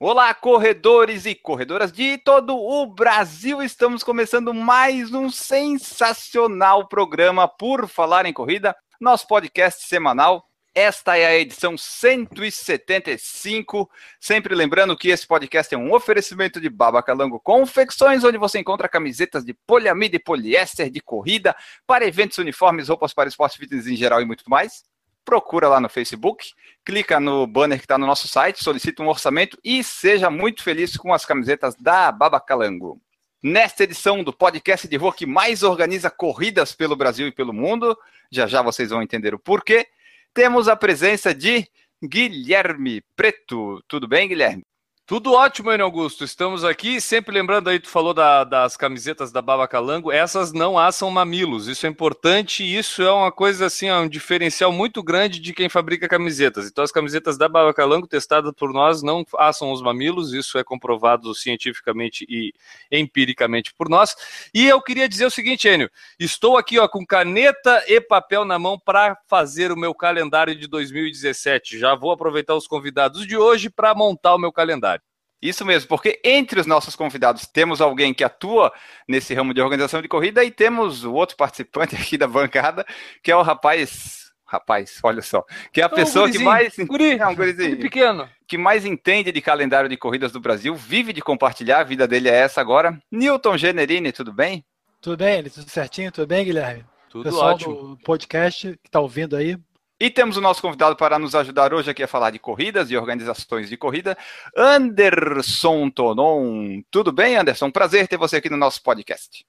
Olá, corredores e corredoras de todo o Brasil! Estamos começando mais um sensacional programa Por Falar em Corrida, nosso podcast semanal. Esta é a edição 175. Sempre lembrando que esse podcast é um oferecimento de Babacalango Confecções, onde você encontra camisetas de poliamida e poliéster de corrida para eventos, uniformes, roupas para esporte fitness em geral e muito mais procura lá no Facebook, clica no banner que está no nosso site, solicita um orçamento e seja muito feliz com as camisetas da Babacalango. Nesta edição do podcast de rua que mais organiza corridas pelo Brasil e pelo mundo, já já vocês vão entender o porquê, temos a presença de Guilherme Preto. Tudo bem, Guilherme? Tudo ótimo, Enio Augusto. Estamos aqui, sempre lembrando aí, tu falou da, das camisetas da Baba Calango, essas não assam mamilos. Isso é importante isso é uma coisa assim, um diferencial muito grande de quem fabrica camisetas. Então as camisetas da Baba Calango, testadas por nós, não assam os mamilos, isso é comprovado cientificamente e empiricamente por nós. E eu queria dizer o seguinte, Enio, estou aqui ó, com caneta e papel na mão para fazer o meu calendário de 2017. Já vou aproveitar os convidados de hoje para montar o meu calendário. Isso mesmo, porque entre os nossos convidados temos alguém que atua nesse ramo de organização de corrida e temos o outro participante aqui da bancada, que é o rapaz. Rapaz, olha só. Que é a pessoa um que mais. Guri, é um gurizinho, guri pequeno. Que mais entende de calendário de corridas do Brasil, vive de compartilhar, a vida dele é essa agora. Newton Generini, tudo bem? Tudo bem, tudo certinho? Tudo bem, Guilherme? Tudo Pessoal ótimo. do podcast que está ouvindo aí, E temos o nosso convidado para nos ajudar hoje aqui a falar de corridas e organizações de corrida, Anderson Tonon. Tudo bem, Anderson? Prazer ter você aqui no nosso podcast.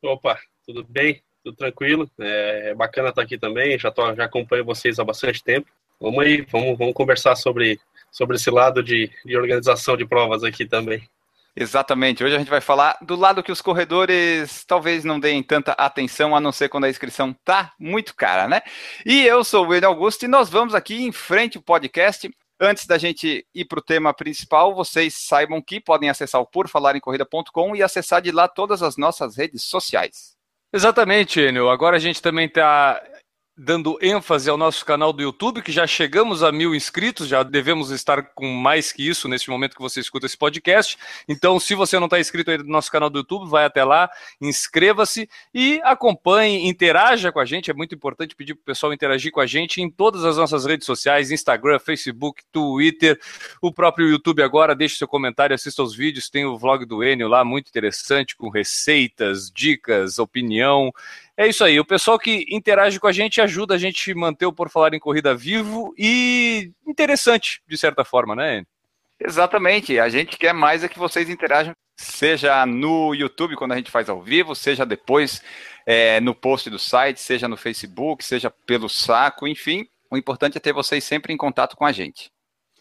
Opa, tudo bem? Tudo tranquilo? É, é bacana estar aqui também. Já, tô, já acompanho vocês há bastante tempo. Vamos aí, vamos, vamos conversar sobre, sobre esse lado de, de organização de provas aqui também. Exatamente. Hoje a gente vai falar do lado que os corredores talvez não deem tanta atenção, a não ser quando a inscrição tá muito cara, né? E eu sou o William Augusto e nós vamos aqui em frente o podcast. Antes da gente ir para o tema principal, vocês saibam que podem acessar o porfalarencorrida.com e acessar de lá todas as nossas redes sociais. Exatamente, Enio. Agora a gente também está dando ênfase ao nosso canal do YouTube, que já chegamos a mil inscritos, já devemos estar com mais que isso neste momento que você escuta esse podcast. Então, se você não está inscrito no nosso canal do YouTube, vai até lá, inscreva-se e acompanhe, interaja com a gente. É muito importante pedir para o pessoal interagir com a gente em todas as nossas redes sociais, Instagram, Facebook, Twitter, o próprio YouTube agora. Deixe seu comentário, assista aos vídeos, tem o vlog do Enio lá, muito interessante, com receitas, dicas, opinião. É isso aí. O pessoal que interage com a gente ajuda a gente manter o Por Falar em Corrida vivo e interessante, de certa forma, né? Exatamente. A gente quer mais é que vocês interajam, seja no YouTube, quando a gente faz ao vivo, seja depois é, no post do site, seja no Facebook, seja pelo saco, enfim. O importante é ter vocês sempre em contato com a gente.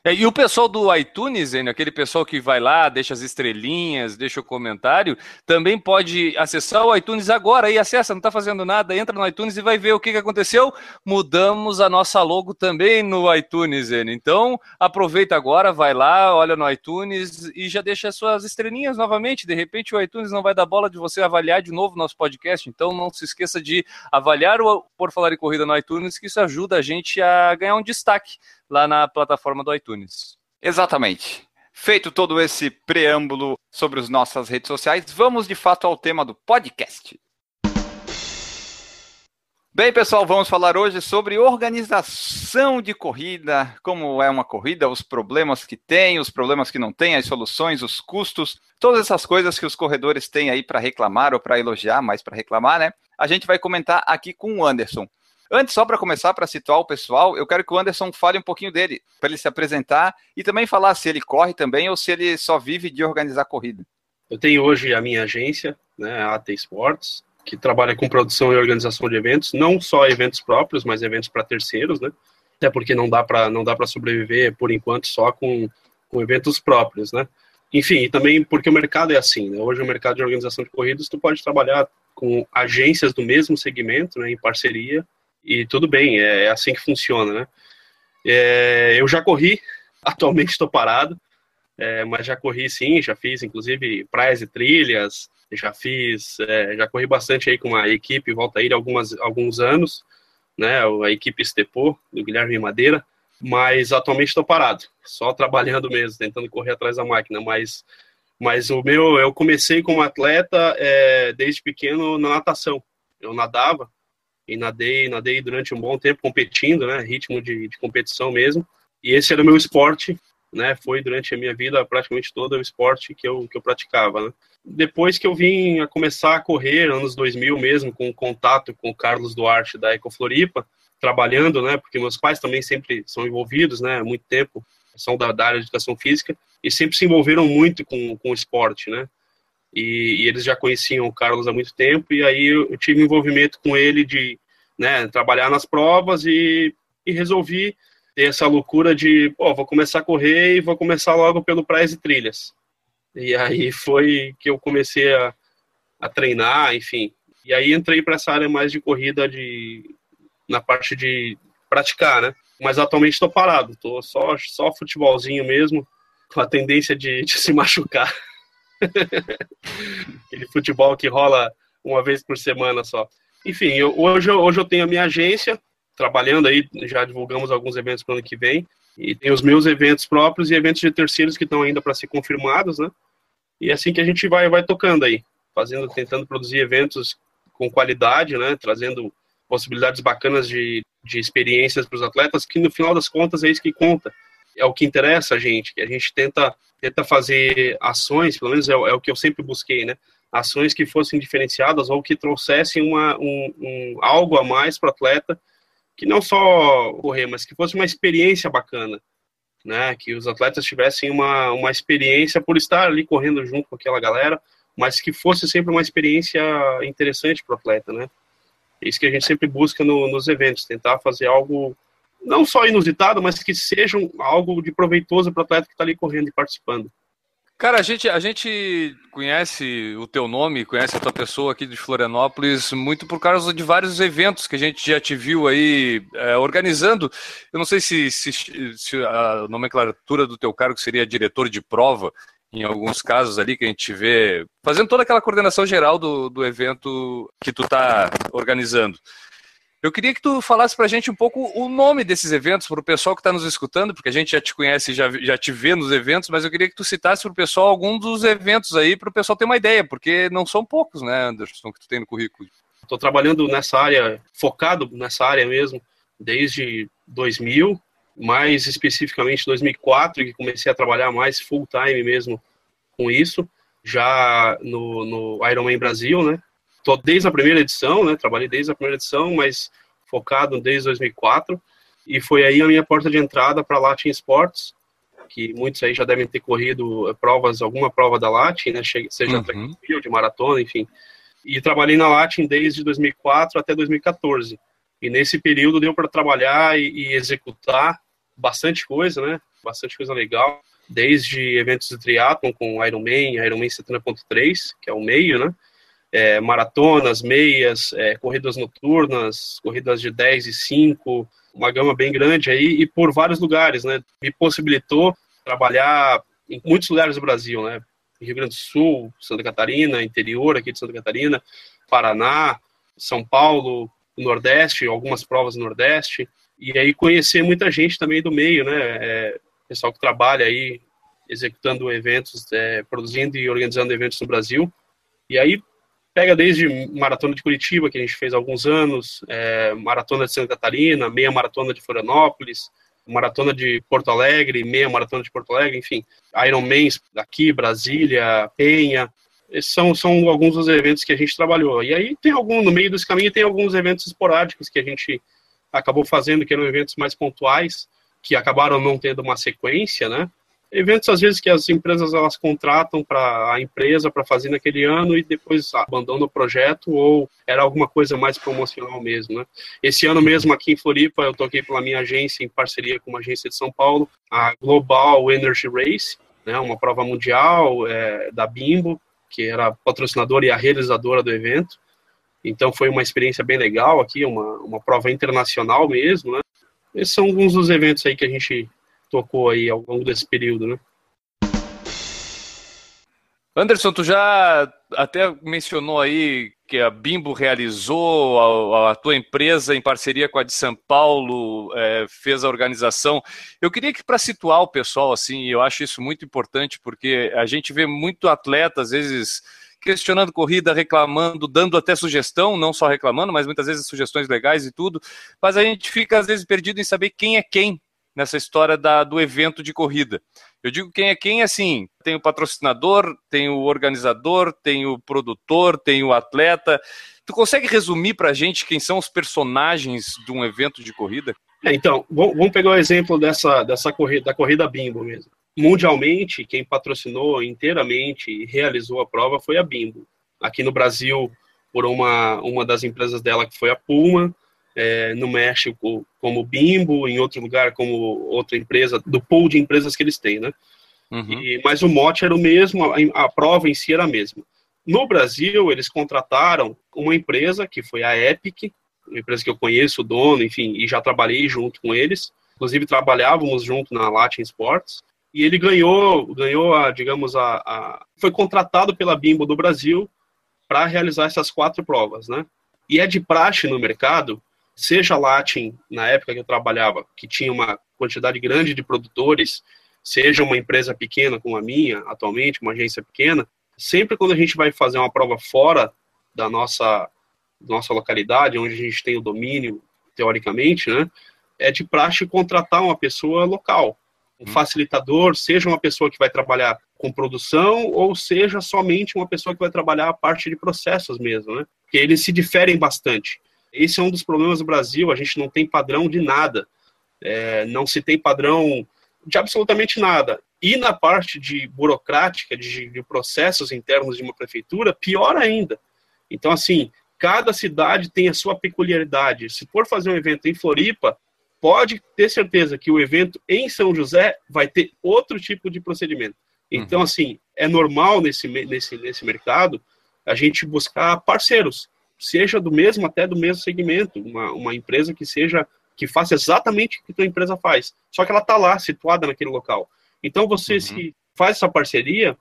É, e o pessoal do iTunes, hein, aquele pessoal que vai lá, deixa as estrelinhas, deixa o comentário, também pode acessar o iTunes agora e acessa, não está fazendo nada, entra no iTunes e vai ver o que, que aconteceu. Mudamos a nossa logo também no iTunes, hein? então aproveita agora, vai lá, olha no iTunes e já deixa as suas estrelinhas novamente. De repente o iTunes não vai dar bola de você avaliar de novo nosso podcast, então não se esqueça de avaliar o Por Falar em Corrida no iTunes, que isso ajuda a gente a ganhar um destaque lá na plataforma do iTunes. Exatamente. Feito todo esse preâmbulo sobre as nossas redes sociais, vamos de fato ao tema do podcast. Bem, pessoal, vamos falar hoje sobre organização de corrida, como é uma corrida, os problemas que tem, os problemas que não tem, as soluções, os custos, todas essas coisas que os corredores têm aí para reclamar ou para elogiar, mais para reclamar, né? A gente vai comentar aqui com o Anderson. Antes, só para começar, para situar o pessoal, eu quero que o Anderson fale um pouquinho dele, para ele se apresentar e também falar se ele corre também ou se ele só vive de organizar corrida. Eu tenho hoje a minha agência, né, a AT Sports, que trabalha com produção e organização de eventos, não só eventos próprios, mas eventos para terceiros, né? Até porque não dá para não dá para sobreviver por enquanto só com, com eventos próprios, né? Enfim, e também porque o mercado é assim, né? Hoje o mercado de organização de corridas tu pode trabalhar com agências do mesmo segmento, né, em parceria, E tudo bem, é, é assim que funciona, né? É, eu já corri, atualmente estou parado, é, mas já corri sim, já fiz inclusive praias e trilhas, já fiz, é, já corri bastante aí com uma equipe Volta Ilha algumas, alguns anos, né, a equipe Estepô, do Guilherme Madeira, mas atualmente estou parado, só trabalhando mesmo, tentando correr atrás da máquina, mas, mas o meu, eu comecei como atleta é, desde pequeno na natação, eu nadava, e nadei, nadei durante um bom tempo competindo, né, ritmo de, de competição mesmo, e esse era o meu esporte, né, foi durante a minha vida praticamente todo o esporte que eu, que eu praticava, né. Depois que eu vim a começar a correr, anos 2000 mesmo, com contato com o Carlos Duarte da Ecofloripa, trabalhando, né, porque meus pais também sempre são envolvidos, né, há muito tempo, são da, da área de educação física, e sempre se envolveram muito com, com o esporte, né, e, e, eles já conheciam o Carlos há muito tempo, e aí eu, tive envolvimento com ele de né, trabalhar nas provas e, e resolvi ter essa loucura de, pô, vou começar a correr e vou começar logo pelo praias e trilhas. E aí foi que eu comecei a, a treinar, enfim. E aí entrei para essa área mais de corrida de na parte de praticar, né? Mas atualmente estou parado, estou só só futebolzinho mesmo, com a tendência de, de se machucar. Aquele futebol que rola uma vez por semana só. Enfim, eu, hoje, hoje eu tenho a minha agência, trabalhando aí, já divulgamos alguns eventos para o ano que vem, e tem os meus eventos próprios e eventos de terceiros que estão ainda para ser confirmados, né? E é assim que a gente vai, vai tocando aí, fazendo, tentando produzir eventos com qualidade, né? Trazendo possibilidades bacanas de, de experiências para os atletas, que no final das contas é isso que conta. É o que interessa a gente, que a gente tenta, tenta fazer ações, pelo menos é, é o que eu sempre busquei, né? Ações que fossem diferenciadas ou que trouxessem uma, um, um algo a mais para o atleta, que não só correr, mas que fosse uma experiência bacana, né? Que os atletas tivessem uma, uma experiência por estar ali correndo junto com aquela galera, mas que fosse sempre uma experiência interessante para o atleta, né? É isso que a gente sempre busca no, nos eventos, tentar fazer algo não só inusitado, mas que seja algo de proveitoso para o atleta que está ali correndo e participando. Cara, a gente, a gente conhece o teu nome, conhece a tua pessoa aqui de Florianópolis muito por causa de vários eventos que a gente já te viu aí é, organizando. Eu não sei se, se, se, a nomenclatura do teu cargo seria diretor de prova, em alguns casos ali que a gente vê, fazendo toda aquela coordenação geral do, do evento que tu está organizando. Eu queria que tu falasse para a gente um pouco o nome desses eventos, para o pessoal que está nos escutando, porque a gente já te conhece, já, já te vê nos eventos, mas eu queria que tu citasse para o pessoal algum dos eventos aí, para o pessoal ter uma ideia, porque não são poucos, né, Anderson, que tu tem no currículo. Estou trabalhando nessa área, focado nessa área mesmo, desde 2000, mais especificamente 2004, que comecei a trabalhar mais full time mesmo com isso, já no, no Ironman Brasil, né, tô desde a primeira edição, né? Trabalhei desde a primeira edição, mas focado desde 2004. E foi aí a minha porta de entrada para Latin Sports, que muitos aí já devem ter corrido provas, alguma prova da Latin, né? Seja uhum. de maratona, enfim. E trabalhei na Latin desde 2004 até 2014. E nesse período deu para trabalhar e, e executar bastante coisa, né? Bastante coisa legal desde eventos de triatlon com Ironman, Ironman 70.3, que é o meio, né? É, maratonas, meias, é, corridas noturnas, corridas de 10 e 5, uma gama bem grande aí, e por vários lugares, né? Me possibilitou trabalhar em muitos lugares do Brasil, né? Rio Grande do Sul, Santa Catarina, interior aqui de Santa Catarina, Paraná, São Paulo, Nordeste, algumas provas no Nordeste, e aí conhecer muita gente também do meio, né? É, pessoal que trabalha aí executando eventos, é, produzindo e organizando eventos no Brasil. E aí pega desde maratona de Curitiba, que a gente fez há alguns anos, é, maratona de Santa Catarina, meia maratona de Florianópolis, maratona de Porto Alegre, meia maratona de Porto Alegre, enfim, Ironmans daqui, Brasília, Penha, são, são alguns dos eventos que a gente trabalhou. E aí tem algum, no meio desse caminho, tem alguns eventos esporádicos que a gente acabou fazendo, que eram eventos mais pontuais, que acabaram não tendo uma sequência, né? Eventos às vezes que as empresas elas contratam para a empresa para fazer naquele ano e depois abandonam o projeto ou era alguma coisa mais promocional mesmo, né? Esse ano mesmo aqui em Floripa eu toquei pela minha agência em parceria com uma agência de São Paulo, a Global Energy Race, né? Uma prova mundial é, da Bimbo que era patrocinadora e a realizadora do evento Então foi uma experiência bem legal aqui, uma, uma prova internacional mesmo, né? Esses são alguns dos eventos aí que a gente tocou aí ao longo desse período, né? Anderson, tu já até mencionou aí que a Bimbo realizou, a, a tua empresa, em parceria com a de São Paulo, é, fez a organização. Eu queria que, para situar o pessoal, assim, eu acho isso muito importante, porque a gente vê muito atleta, às vezes, questionando corrida, reclamando, dando até sugestão, não só reclamando, mas muitas vezes sugestões legais e tudo, mas a gente fica, às vezes, perdido em saber quem é quem nessa história da, do evento de corrida. Eu digo quem é quem, assim, tem o patrocinador, tem o organizador, tem o produtor, tem o atleta. Tu consegue resumir para a gente quem são os personagens de um evento de corrida? É, então, vamos pegar o exemplo dessa, dessa corrida, da corrida Bimbo mesmo. Mundialmente, quem patrocinou inteiramente e realizou a prova foi a Bimbo. Aqui no Brasil, por uma, uma das empresas dela, que foi a Puma, é, no México como Bimbo, em outro lugar como outra empresa, do pool de empresas que eles têm, né? Uhum. E, mas o mote era o mesmo, a, a, prova em si era a mesma. No Brasil, eles contrataram uma empresa, que foi a Epic, uma empresa que eu conheço, o dono, enfim, e já trabalhei junto com eles. Inclusive, trabalhávamos junto na Latin Sports. E ele ganhou, ganhou a, digamos, a, a foi contratado pela Bimbo do Brasil para realizar essas quatro provas, né? E é de praxe no mercado seja Latin, na época que eu trabalhava, que tinha uma quantidade grande de produtores, seja uma empresa pequena como a minha, atualmente, uma agência pequena, sempre quando a gente vai fazer uma prova fora da nossa, nossa localidade, onde a gente tem o domínio, teoricamente, né, é de praxe contratar uma pessoa local, um uhum. facilitador, seja uma pessoa que vai trabalhar com produção ou seja somente uma pessoa que vai trabalhar a parte de processos mesmo, né? Porque eles se diferem bastante. Esse é um dos problemas do Brasil, a gente não tem padrão de nada. É, não se tem padrão de absolutamente nada. E na parte de burocrática, de, de processos internos de uma prefeitura, pior ainda. Então, assim, cada cidade tem a sua peculiaridade. Se for fazer um evento em Floripa, pode ter certeza que o evento em São José vai ter outro tipo de procedimento. Então, uhum. assim, é normal nesse, nesse, nesse mercado a gente buscar parceiros seja do mesmo, até do mesmo segmento, uma, uma empresa que seja, que faça exatamente o que a tua empresa faz, só que ela está lá, situada naquele local. Então, você uhum. se faz essa parceria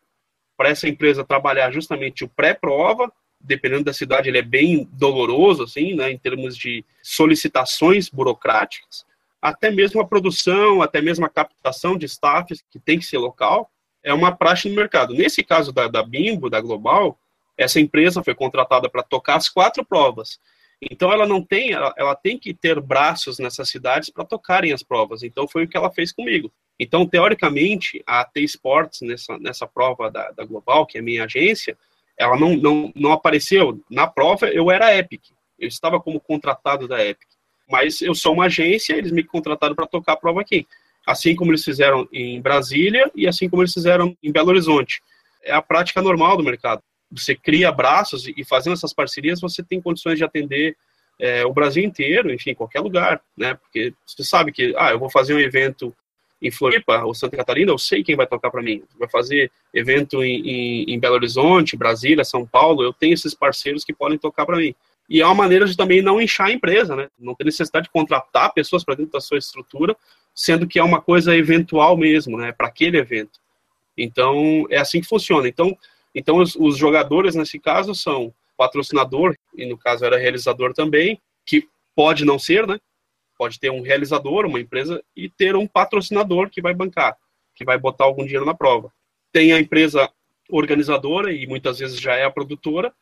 para essa empresa trabalhar justamente o pré-prova, dependendo da cidade, ele é bem doloroso, assim, né, em termos de solicitações burocráticas, até mesmo a produção, até mesmo a captação de staffs, que tem que ser local, é uma praxe no mercado. Nesse caso da, da Bimbo, da Global, essa empresa foi contratada para tocar as quatro provas. Então ela não tem, ela, ela tem que ter braços nessas cidades para tocarem as provas. Então foi o que ela fez comigo. Então teoricamente a T Sports nessa nessa prova da, da Global, que é minha agência, ela não, não não apareceu na prova. Eu era Epic, eu estava como contratado da Epic. Mas eu sou uma agência, eles me contrataram para tocar a prova aqui. Assim como eles fizeram em Brasília e assim como eles fizeram em Belo Horizonte. É a prática normal do mercado você cria braços e fazendo essas parcerias você tem condições de atender é, o Brasil inteiro, enfim, qualquer lugar, né? Porque você sabe que, ah, eu vou fazer um evento em Floripa ou Santa Catarina, eu sei quem vai tocar para mim. Vai fazer evento em, em, em, Belo Horizonte, Brasília, São Paulo, eu tenho esses parceiros que podem tocar para mim. E é uma maneira de também não inchar a empresa, né? Não ter necessidade de contratar pessoas para dentro da sua estrutura, sendo que é uma coisa eventual mesmo, né? Para aquele evento. Então, é assim que funciona. Então, então, os, os jogadores, nesse caso, são patrocinador, e no caso era realizador também, que pode não ser, né? Pode ter um realizador, uma empresa, e ter um patrocinador que vai bancar, que vai botar algum dinheiro na prova. Tem a empresa organizadora, e muitas vezes já é a produtora,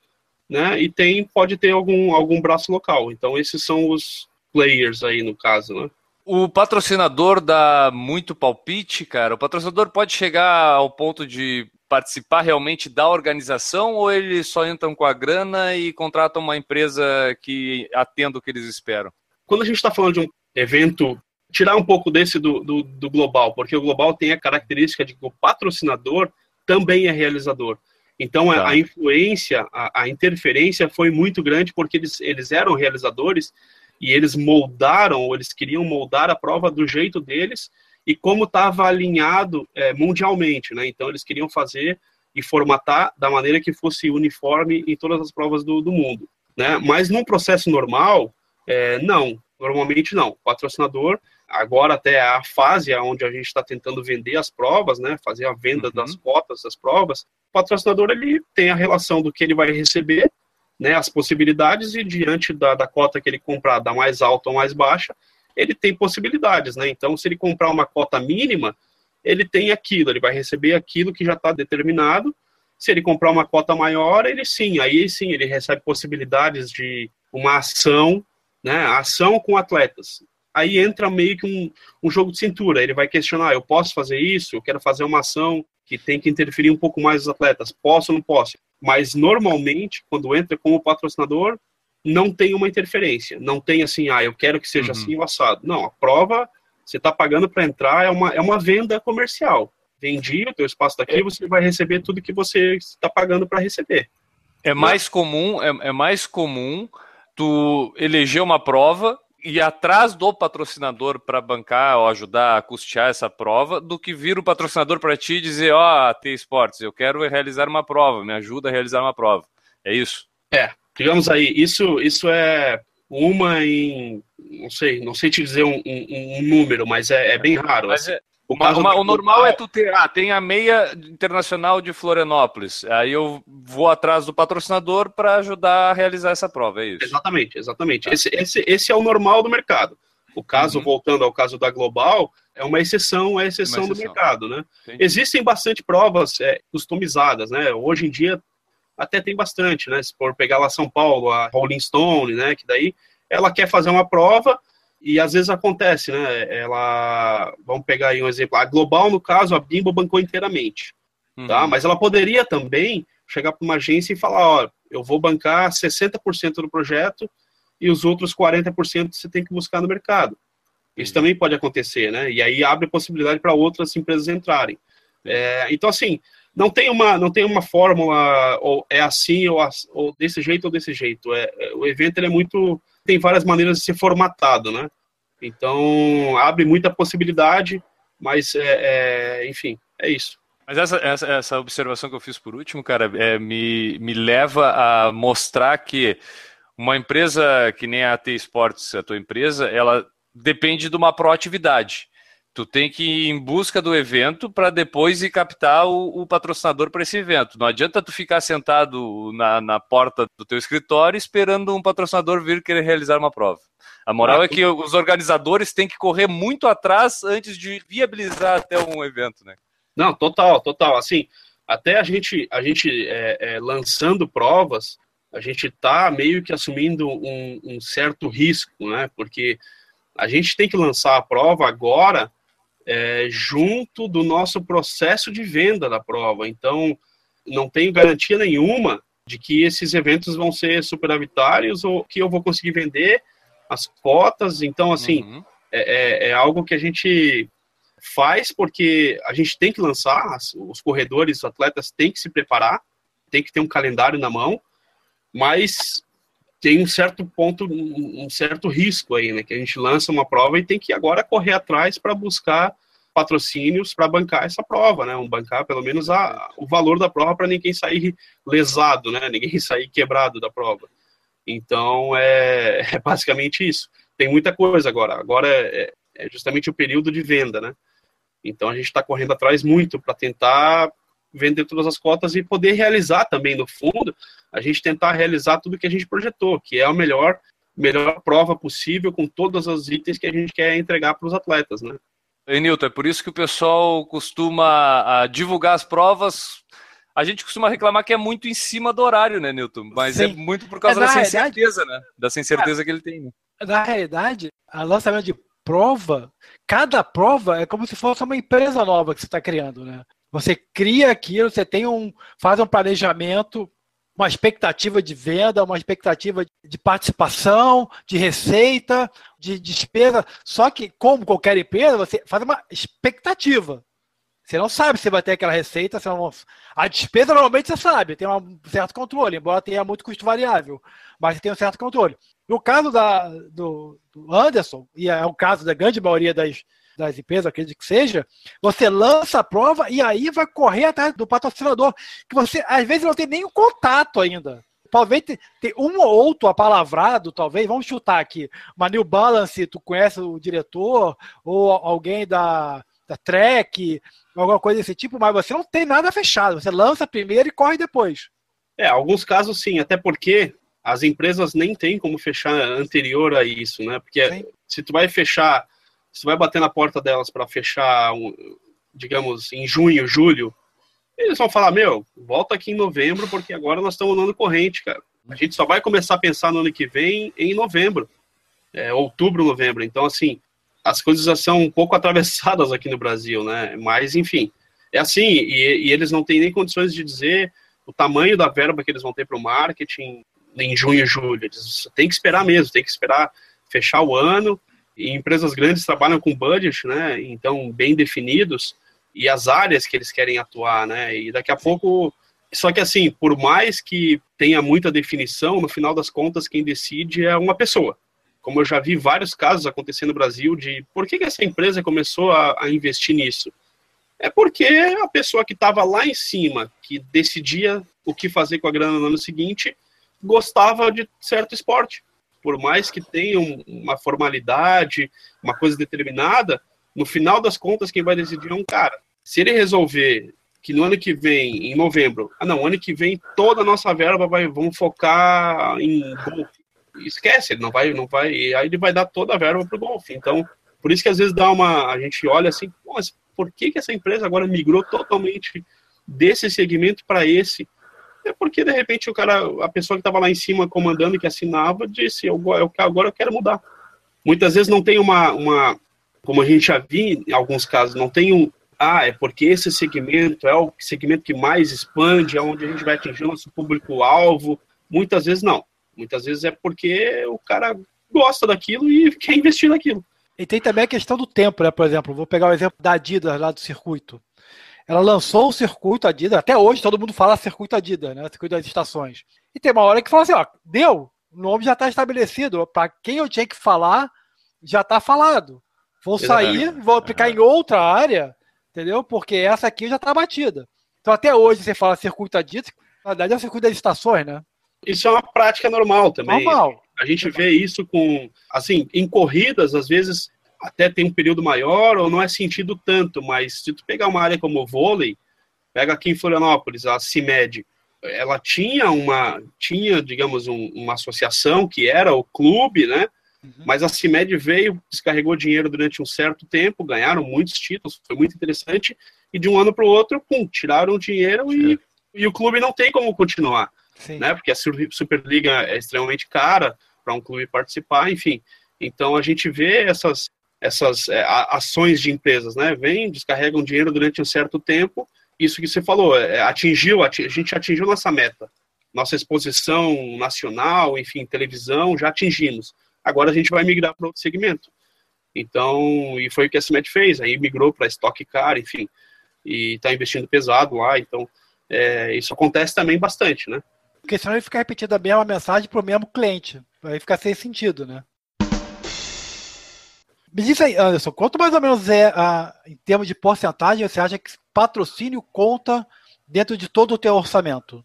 né? E tem, pode ter algum, algum braço local. Então, esses são os players aí, no caso, né? O patrocinador dá muito palpite, cara. O patrocinador pode chegar ao ponto de participar realmente da organização ou eles só entram com a grana e contratam uma empresa que atenda o que eles esperam? Quando a gente está falando de um evento, tirar um pouco desse do, do, do, global, porque o global tem a característica de que o patrocinador também é realizador. Então tá. a, a, influência, a, a, interferência foi muito grande porque eles, eles eram realizadores e eles moldaram, eles queriam moldar a prova do jeito deles e como estava alinhado é, mundialmente, né? Então eles queriam fazer e formatar da maneira que fosse uniforme em todas as provas do, do mundo. Né? Mas num processo normal, é, não. Normalmente não. O patrocinador, agora até a fase onde a gente está tentando vender as provas, né? Fazer a venda Uhum. das cotas das provas, o patrocinador ele tem a relação do que ele vai receber, né? As possibilidades e diante da, da cota que ele comprar, da mais alta ou mais baixa, ele tem possibilidades, né? Então, se ele comprar uma cota mínima, ele tem aquilo, ele vai receber aquilo que já está determinado. Se ele comprar uma cota maior, ele sim, aí sim, ele recebe possibilidades de uma ação, né? Ação com atletas. Aí entra meio que um, um jogo de cintura. Ele vai questionar: eu posso fazer isso? Eu quero fazer uma ação que tem que interferir um pouco mais os atletas. Posso ou não posso? Mas normalmente, quando entra como patrocinador, não tem uma interferência. Não tem assim, ah, eu quero que seja Uhum. assim o assado. Não, a prova, você está pagando para entrar, é uma, é uma venda comercial. Vendi o teu espaço daqui, você vai receber tudo que você está pagando para receber. É mais comum, é, é mais comum tu eleger uma prova e ir atrás do patrocinador para bancar ou ajudar a custear essa prova, do que vir o patrocinador para ti e dizer, ó, oh, T Esportes, eu quero realizar uma prova, me ajuda a realizar uma prova. É isso? É, digamos aí, isso, isso é uma em, não sei, não sei te dizer um, um- um número, mas é, é bem raro. Mas assim. é- O, Uma- uma- o normal é tu ter, ah, tem a meia internacional de Florianópolis. Aí eu vou atrás do patrocinador para ajudar a realizar essa prova, é isso. Exatamente, exatamente. Esse, esse, esse é o normal do mercado. O caso, Uhum. voltando ao caso da Global, é uma exceção, é exceção, Uma do exceção. mercado, né? Entendi. Existem bastante provas é, customizadas, né? Hoje em dia até tem bastante, né? Se for pegar lá São Paulo, a Rolling Stone, né? Que daí ela quer fazer uma prova e às vezes acontece, né? Ela, vamos pegar aí um exemplo, a Global, no caso, a Bimbo bancou inteiramente tá? Uhum. Mas ela poderia também chegar para uma agência e falar, ó, eu vou bancar 60% do projeto e os outros 40% você tem que buscar no mercado. Isso Entendi. também pode acontecer, né? E aí abre possibilidade para outras empresas entrarem. É, então, assim, não tem uma, não tem uma fórmula, ou é assim, ou, ou desse jeito, ou desse jeito. É, é, o evento é muito. tem várias maneiras de ser formatado, né? Então, abre muita possibilidade, mas, é, é, enfim, é isso. Mas essa, essa, essa observação que eu fiz por último, cara, é, me, me leva a mostrar que uma empresa que nem a AT Sports, a tua empresa, ela depende de uma proatividade. Tu tem que ir em busca do evento para depois ir captar o, o patrocinador para esse evento. Não adianta tu ficar sentado na, na porta do teu escritório esperando um patrocinador vir querer realizar uma prova. A moral Ah, é que os organizadores têm que correr muito atrás antes de viabilizar até um evento, né? Não, total, total. Assim, até a gente, a gente é, é, lançando provas, a gente tá meio que assumindo um, um certo risco, né? Porque a gente tem que lançar a prova agora é, junto do nosso processo de venda da prova. Então, não tenho garantia nenhuma de que esses eventos vão ser superavitários ou que eu vou conseguir vender as cotas. Então, assim, Uhum. é, é- é algo que a gente faz porque a gente tem que lançar, os corredores, os atletas têm que se preparar, tem que ter um calendário na mão, mas tem um certo ponto, um certo risco aí, né? Que a gente lança uma prova e tem que agora correr atrás para buscar patrocínios para bancar essa prova, né? Um bancar pelo menos a, o valor da prova para ninguém sair lesado, né? Ninguém sair quebrado da prova. Então é, é basicamente isso. Tem muita coisa agora. Agora é, é justamente o período de venda, né? Então a gente está correndo atrás muito para tentar vender todas as cotas e poder realizar também no fundo, a gente tentar realizar tudo que a gente projetou, que é a melhor melhor prova possível com todos os itens que a gente quer entregar para os atletas, né? E, Nilton, é por isso que o pessoal costuma ah, divulgar as provas. A gente costuma reclamar que é muito em cima do horário, né, Nilton? Mas é Sim. muito por causa É, da na incerteza, né? Da incerteza que ele tem. né? Na realidade, a lançamento de prova, cada prova é como se fosse uma empresa nova que você está criando, né? Você cria aquilo, você tem um, faz um planejamento, uma expectativa de venda, uma expectativa de participação, de receita, de despesa. Só que, como qualquer empresa, você faz uma expectativa. Você não sabe se vai ter aquela receita, não... a despesa normalmente você sabe, tem um certo controle, embora tenha muito custo variável, mas tem um certo controle. No caso da, do, do Anderson, e é o caso da grande maioria das, das empresas, acredito que seja, você lança a prova e aí vai correr atrás do patrocinador, que você às vezes não tem nenhum contato ainda. talvez ter um ou outro apalavrado, talvez, vamos chutar aqui, uma New Balance, tu conhece o diretor, ou alguém da, da Trek, alguma coisa desse tipo, mas você não tem nada fechado, você lança primeiro e corre depois. É, alguns casos sim, até porque as empresas nem têm como fechar anterior a isso, né? Porque sim. se tu vai fechar, tu vai bater na porta delas para fechar, digamos, em junho, julho, eles vão falar, meu, volta aqui em novembro, porque agora nós estamos no ano corrente, cara. A gente só vai começar a pensar no ano que vem em novembro, é, outubro, novembro. Então, assim, as coisas já são um pouco atravessadas aqui no Brasil, né? Mas, enfim, é assim, e, e eles não têm nem condições de dizer o tamanho da verba que eles vão ter para o marketing em junho julho. Eles têm que esperar mesmo, tem que esperar fechar o ano. E empresas grandes trabalham com budget, né? Então, bem definidos e as áreas que eles querem atuar, né? E daqui a pouco. Só que assim, por mais que tenha muita definição, no final das contas, quem decide é uma pessoa. Como eu já vi vários casos acontecendo no Brasil de por que, que essa empresa começou a, a investir nisso? É porque a pessoa que estava lá em cima, que decidia o que fazer com a grana no ano seguinte, gostava de certo esporte. Por mais que tenha uma formalidade, uma coisa determinada, no final das contas, quem vai decidir é um cara. Se ele resolver que no ano que vem, em novembro, ah não, ano que vem toda a nossa verba vai, vamos focar em golfe. Esquece, ele não vai, não vai, aí ele vai dar toda a verba para o golfe. Então, por isso que às vezes dá uma, a gente olha assim, mas por que, que essa empresa agora migrou totalmente desse segmento para esse? É porque de repente o cara, a pessoa que estava lá em cima comandando, que assinava, disse, eu, eu, agora eu quero mudar. Muitas vezes não tem uma, uma como a gente já viu em alguns casos, não tem um, ah, é porque esse segmento é o segmento que mais expande, é onde a gente vai atingir o nosso público-alvo. Muitas vezes não. Muitas vezes é porque o cara gosta daquilo e quer investir naquilo. E tem também a questão do tempo, né? Por exemplo, vou pegar o exemplo da Adidas lá do circuito. Ela lançou o circuito Adidas, até hoje todo mundo fala circuito Adidas, né? Circuito das estações. E tem uma hora que fala assim, ó, deu, o nome já está estabelecido. Para quem eu tinha que falar, já está falado. Vou sair, vou aplicar em outra área, entendeu? Porque essa aqui já está batida. Então até hoje você fala circuito Adidas, na verdade é o circuito das estações, né? Isso é uma prática normal também. Normal. A gente vê isso com, assim, em corridas, às vezes até tem um período maior ou não é sentido tanto, mas se tu pegar uma área como o vôlei, pega aqui em Florianópolis, a CIMED, ela tinha uma, tinha, digamos, um, uma associação que era o clube, né? Uhum. Mas a CIMED veio, descarregou dinheiro durante um certo tempo, ganharam muitos títulos, foi muito interessante, e de um ano para o outro, pum, tiraram o dinheiro e, e o clube não tem como continuar. Sim. Né? Porque a Superliga é extremamente cara para um clube participar, enfim. Então a gente vê essas, essas é, ações de empresas, né? Vêm, descarregam dinheiro durante um certo tempo. Isso que você falou, é, atingiu, a gente atingiu nossa meta. Nossa exposição nacional, enfim, televisão, já atingimos agora a gente vai migrar para outro segmento. Então, e foi o que a CIMED fez, aí migrou para Stock Car, enfim, e está investindo pesado lá, então é, isso acontece também bastante, né? Porque senão ele fica repetindo a mesma mensagem para o mesmo cliente, aí fica sem sentido, né? Me diz aí, Anderson, quanto mais ou menos é, a, em termos de porcentagem, você acha que patrocínio conta dentro de todo o teu orçamento?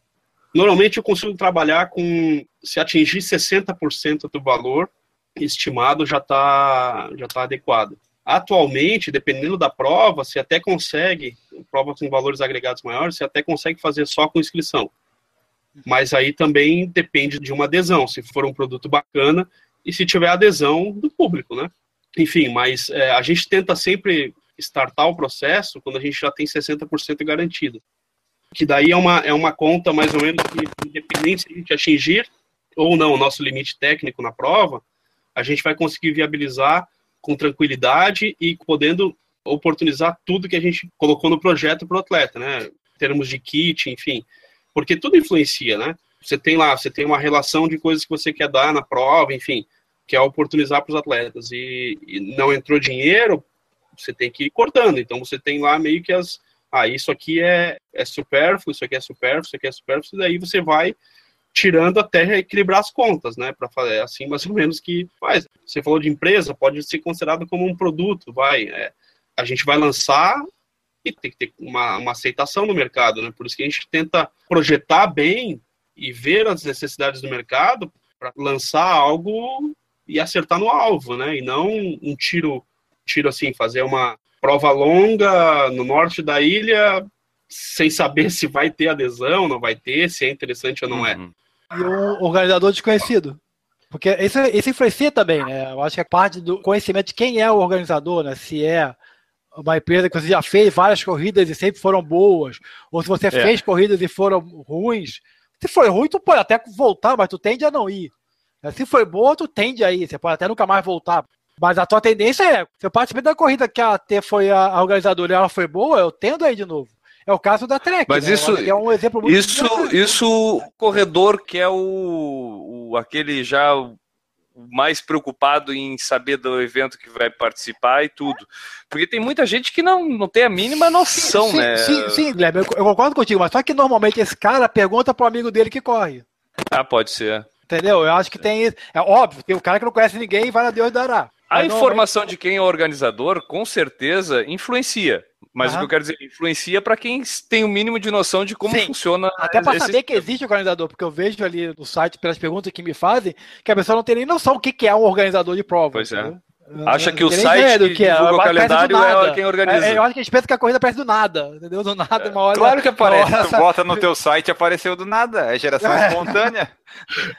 Normalmente eu consigo trabalhar com, se atingir 60% do valor, estimado já está já tá adequado. Atualmente, dependendo da prova, você até consegue, prova com valores agregados maiores, você até consegue fazer só com inscrição. Mas aí também depende de uma adesão, se for um produto bacana e se tiver adesão do público, né? Enfim, mas é, a gente tenta sempre startar o processo quando a gente já tem 60% garantido. Que daí é uma, é uma conta mais ou menos que, independente se a gente atingir ou não o nosso limite técnico na prova, a gente vai conseguir viabilizar com tranquilidade e podendo oportunizar tudo que a gente colocou no projeto para o atleta, né? Em termos de kit, enfim. Porque tudo influencia, né? Você tem lá, você tem uma relação de coisas que você quer dar na prova, enfim, que é oportunizar para os atletas. E, e, não entrou dinheiro, você tem que ir cortando. Então você tem lá meio que as. Ah, isso aqui é, é supérfluo, isso aqui é supérfluo, isso aqui é supérfluo, e daí você vai tirando até equilibrar as contas, né? Para fazer assim, mais ou menos que faz. Você falou de empresa, pode ser considerado como um produto, vai. É, a gente vai lançar e tem que ter uma, uma aceitação no mercado, né? Por isso que a gente tenta projetar bem e ver as necessidades do mercado para lançar algo e acertar no alvo, né? E não um tiro, tiro assim, fazer uma prova longa no norte da ilha sem saber se vai ter adesão, não vai ter, se é interessante ou não é. Uhum. E um organizador desconhecido. Porque isso, isso influencia também, né? Eu acho que é parte do conhecimento de quem é o organizador, né? Se é uma empresa que você já fez várias corridas e sempre foram boas, ou se você é. fez corridas e foram ruins. Se foi ruim, tu pode até voltar, mas tu tende a não ir. Se foi boa, tu tende a ir. Você pode até nunca mais voltar. Mas a tua tendência é, se eu participei da corrida que a T foi a, a organizadora e ela foi boa, eu tendo a ir de novo. É o caso da Trek. Mas né? isso é um exemplo muito isso, isso o corredor que é o, o aquele já mais preocupado em saber do evento que vai participar e tudo. Porque tem muita gente que não, não tem a mínima noção, sim, né? Sim, sim, Guilherme, eu, eu, concordo contigo, mas só que normalmente esse cara pergunta pro amigo dele que corre. Ah, pode ser. Entendeu? Eu acho que tem isso. É óbvio, tem o cara que não conhece ninguém e vai na Deus dará. A informação de quem é organizador, com certeza, influencia. Mas o que eu quero dizer, influencia para quem tem o um mínimo de noção de como Sim. funciona. Até para saber que existe organizador, porque eu vejo ali no site, pelas perguntas que me fazem, que a pessoa não tem nem noção do que é um organizador de prova. Pois é. entendeu? é. Acha que o site que, que é. divulga o calendário é quem organiza. É, eu acho que a gente pensa que a corrida aparece do nada, entendeu? Do nada, é. uma hora. Claro que aparece. Hora... Tu bota no teu site e apareceu do nada. É geração é. espontânea.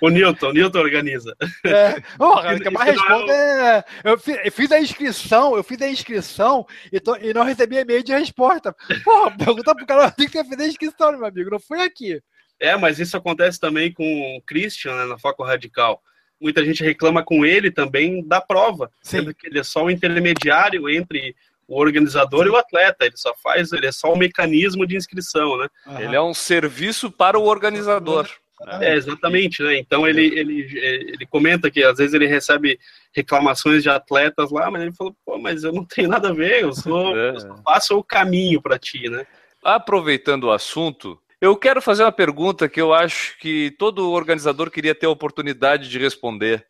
o Newton, o Newton organiza. É. Oh, que mais responde é. Eu fiz a inscrição, eu fiz a inscrição e, tô, e não recebi e-mail de resposta. Porra, pergunta pro cara que você fez a inscrição, meu amigo. Não foi aqui. É, mas isso acontece também com o Christian, né, na Foco Radical muita gente reclama com ele também da prova, Sim. sendo que ele é só o intermediário entre o organizador Sim. e o atleta, ele só faz, ele é só o mecanismo de inscrição, né? Uhum. Ele é um serviço para o organizador. É, exatamente, né? Então ele, ele, ele comenta que às vezes ele recebe reclamações de atletas lá, mas ele falou, pô, mas eu não tenho nada a ver, eu sou, é. eu faço o caminho para ti, né? Aproveitando o assunto, eu quero fazer uma pergunta que eu acho que todo organizador queria ter a oportunidade de responder.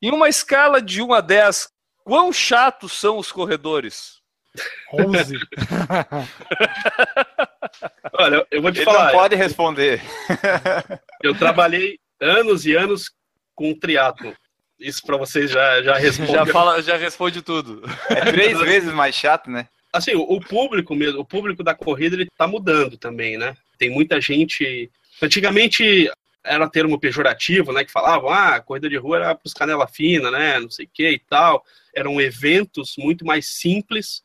Em uma escala de 1 a 10, quão chatos são os corredores? 11. Olha, eu vou te Ele falar. Não pode responder. Eu trabalhei anos e anos com triatlo. Isso para vocês já já responde. Já fala, já responde tudo. É três vezes mais chato, né? Assim, o, o público mesmo, o público da corrida ele tá mudando também, né? Tem muita gente. Antigamente era termo pejorativo, né? Que falavam, ah, corrida de rua era para os canela fina, né? Não sei o que e tal. Eram eventos muito mais simples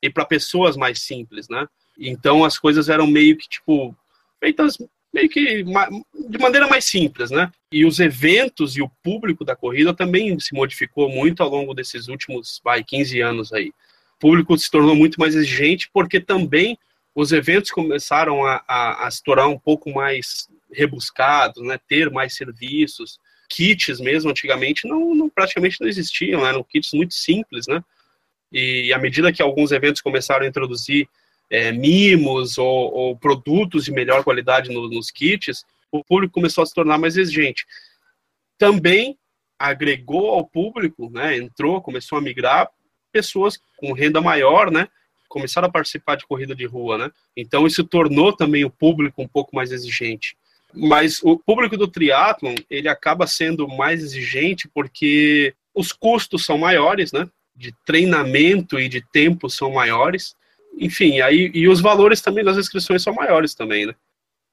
e para pessoas mais simples, né? Então as coisas eram meio que tipo feitas meio que de maneira mais simples, né? E os eventos e o público da corrida também se modificou muito ao longo desses últimos, vai, 15 anos aí. O público se tornou muito mais exigente porque também os eventos começaram a, a, a se tornar um pouco mais rebuscados, né, ter mais serviços, kits mesmo, antigamente não, não, praticamente não existiam, eram kits muito simples, né, e à medida que alguns eventos começaram a introduzir é, mimos ou, ou, produtos de melhor qualidade no, nos kits, o público começou a se tornar mais exigente. Também agregou ao público, né, entrou, começou a migrar pessoas com renda maior, né, começaram a participar de corrida de rua, né? Então isso tornou também o público um pouco mais exigente. Mas o público do triatlon, ele acaba sendo mais exigente porque os custos são maiores, né? De treinamento e de tempo são maiores. Enfim, aí e os valores também das inscrições são maiores também, né?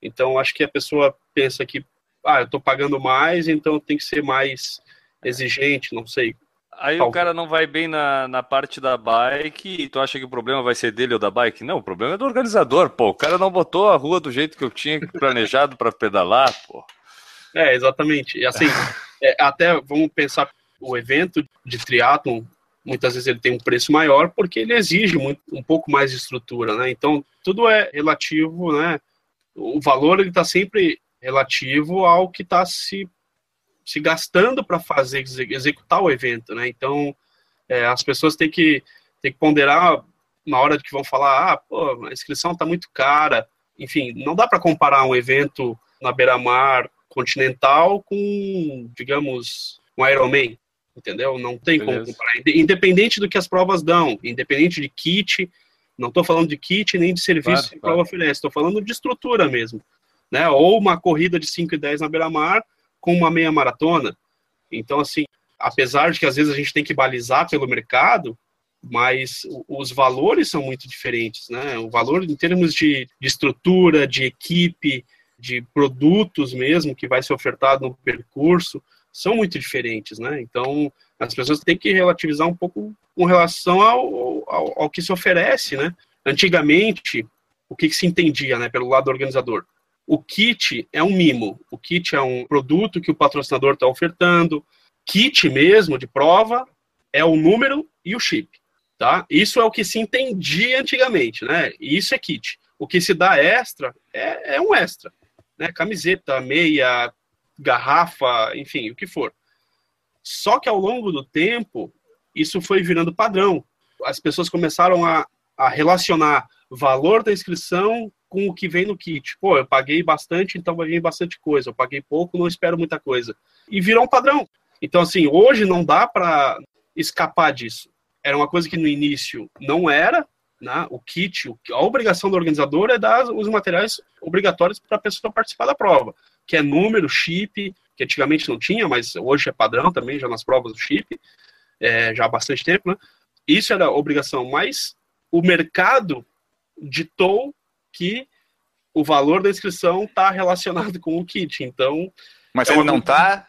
Então acho que a pessoa pensa que ah, eu estou pagando mais, então tem que ser mais exigente, não sei. Aí o cara não vai bem na, na parte da bike e tu acha que o problema vai ser dele ou da bike? Não, o problema é do organizador, pô. O cara não botou a rua do jeito que eu tinha planejado para pedalar, pô. É, exatamente. E assim, é, até vamos pensar o evento de triatlon, muitas vezes ele tem um preço maior porque ele exige muito, um pouco mais de estrutura, né? Então, tudo é relativo, né? O valor ele está sempre relativo ao que está se se gastando para fazer executar o evento, né? Então é, as pessoas têm que, têm que ponderar na hora que vão falar, ah, pô, a inscrição está muito cara. Enfim, não dá para comparar um evento na beira-mar continental com, digamos, um Ironman, entendeu? Não tem Beleza. como comparar. Independente do que as provas dão, independente de kit, não estou falando de kit nem de serviço claro, que a prova claro. oferece, estou falando de estrutura mesmo. né? Ou uma corrida de 5 e 10 na beira-mar com uma meia maratona. Então, assim, apesar de que às vezes a gente tem que balizar pelo mercado, mas os valores são muito diferentes, né? O valor em termos de, de estrutura, de equipe, de produtos mesmo que vai ser ofertado no percurso, são muito diferentes, né? Então, as pessoas têm que relativizar um pouco com relação ao, ao, ao que se oferece, né? Antigamente, o que, que se entendia, né, pelo lado organizador? O kit é um mimo, o kit é um produto que o patrocinador está ofertando, kit mesmo de prova é o número e o chip. Tá? Isso é o que se entendia antigamente, né? E isso é kit. O que se dá extra é, é um extra. Né? Camiseta, meia, garrafa, enfim, o que for. Só que ao longo do tempo, isso foi virando padrão. As pessoas começaram a, a relacionar valor da inscrição com o que vem no kit. Pô, eu paguei bastante, então vai vir bastante coisa. Eu paguei pouco, não espero muita coisa. E virou um padrão. Então, assim, hoje não dá para escapar disso era uma coisa que no início não era, né? o kit, a obrigação do organizador é dar os materiais obrigatórios para a pessoa participar da prova, que é número, chip, que antigamente não tinha, mas hoje é padrão também, já nas provas do chip, é, já há bastante tempo, né? Isso era obrigação, mas o mercado ditou que o valor da inscrição está relacionado com o kit, então... Mas é ele não está?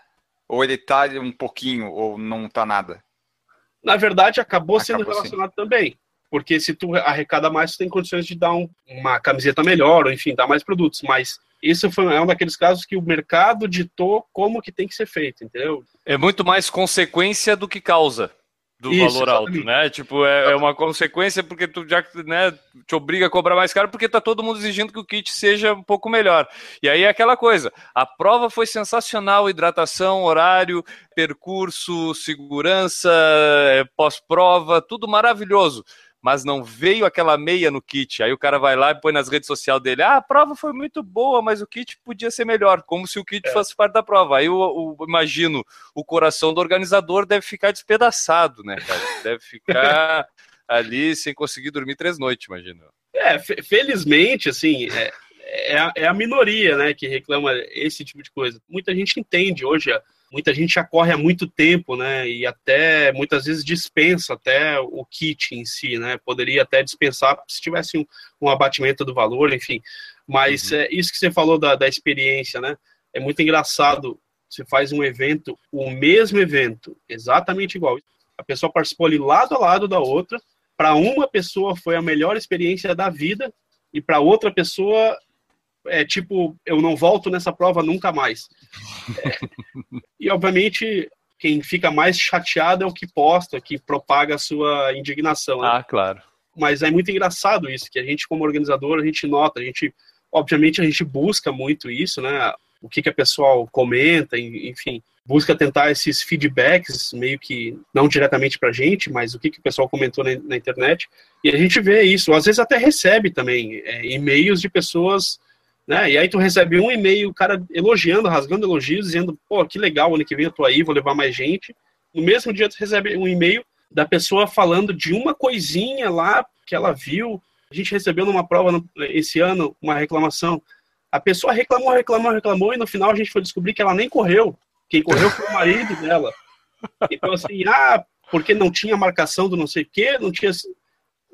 Ou ele está um pouquinho, ou não está nada? na verdade, acabou, acabou sendo relacionado sim. também. Porque se tu arrecada mais, tu tem condições de dar um, uma camiseta melhor, ou enfim, dar mais produtos. Mas isso foi, é um daqueles casos que o mercado ditou como que tem que ser feito, entendeu? É muito mais consequência do que causa do Isso, valor alto, exatamente. né? Tipo, é, é, uma consequência porque tu já né, te obriga a cobrar mais caro porque tá todo mundo exigindo que o kit seja um pouco melhor. E aí é aquela coisa, a prova foi sensacional, hidratação, horário, percurso, segurança, é, pós-prova, tudo maravilhoso mas não veio aquela meia no kit. Aí o cara vai lá e põe nas redes sociais dele: ah, a prova foi muito boa, mas o kit podia ser melhor, como se o kit é. fosse parte da prova. Aí eu, eu, imagino o coração do organizador deve ficar despedaçado, né, cara? Deve ficar ali sem conseguir dormir três noites, imagino. É, felizmente, assim, é, é, a, é a minoria, né, que reclama esse tipo de coisa. Muita gente entende hoje a muita gente já corre há muito tempo, né? E até muitas vezes dispensa até o kit em si, né? Poderia até dispensar se tivesse um, um abatimento do valor, enfim. Mas uhum. é isso que você falou da, da experiência, né? É muito engraçado. Você faz um evento, o mesmo evento, exatamente igual. A pessoa participou ali lado a lado da outra. Para uma pessoa foi a melhor experiência da vida e para outra pessoa é tipo, eu não volto nessa prova nunca mais. É, e, obviamente, quem fica mais chateado é o que posta, que propaga a sua indignação. Né? Ah, claro. Mas é muito engraçado isso, que a gente, como organizador, a gente nota, a gente, obviamente, a gente busca muito isso, né? O que, que a pessoa comenta, enfim, busca tentar esses feedbacks, meio que não diretamente para a gente, mas o que, que o pessoal comentou na, na, internet. E a gente vê isso, às vezes até recebe também é, e-mails de pessoas né? E aí tu recebe um e-mail, o cara elogiando, rasgando elogios, dizendo, pô, que legal, ano que vem eu tô aí, vou levar mais gente. No mesmo dia tu recebe um e-mail da pessoa falando de uma coisinha lá que ela viu. A gente recebeu numa prova esse ano uma reclamação. A pessoa reclamou, reclamou, reclamou, e no final a gente foi descobrir que ela nem correu. Quem correu foi o marido dela. Então, assim, ah, porque não tinha marcação do não sei o quê, não tinha.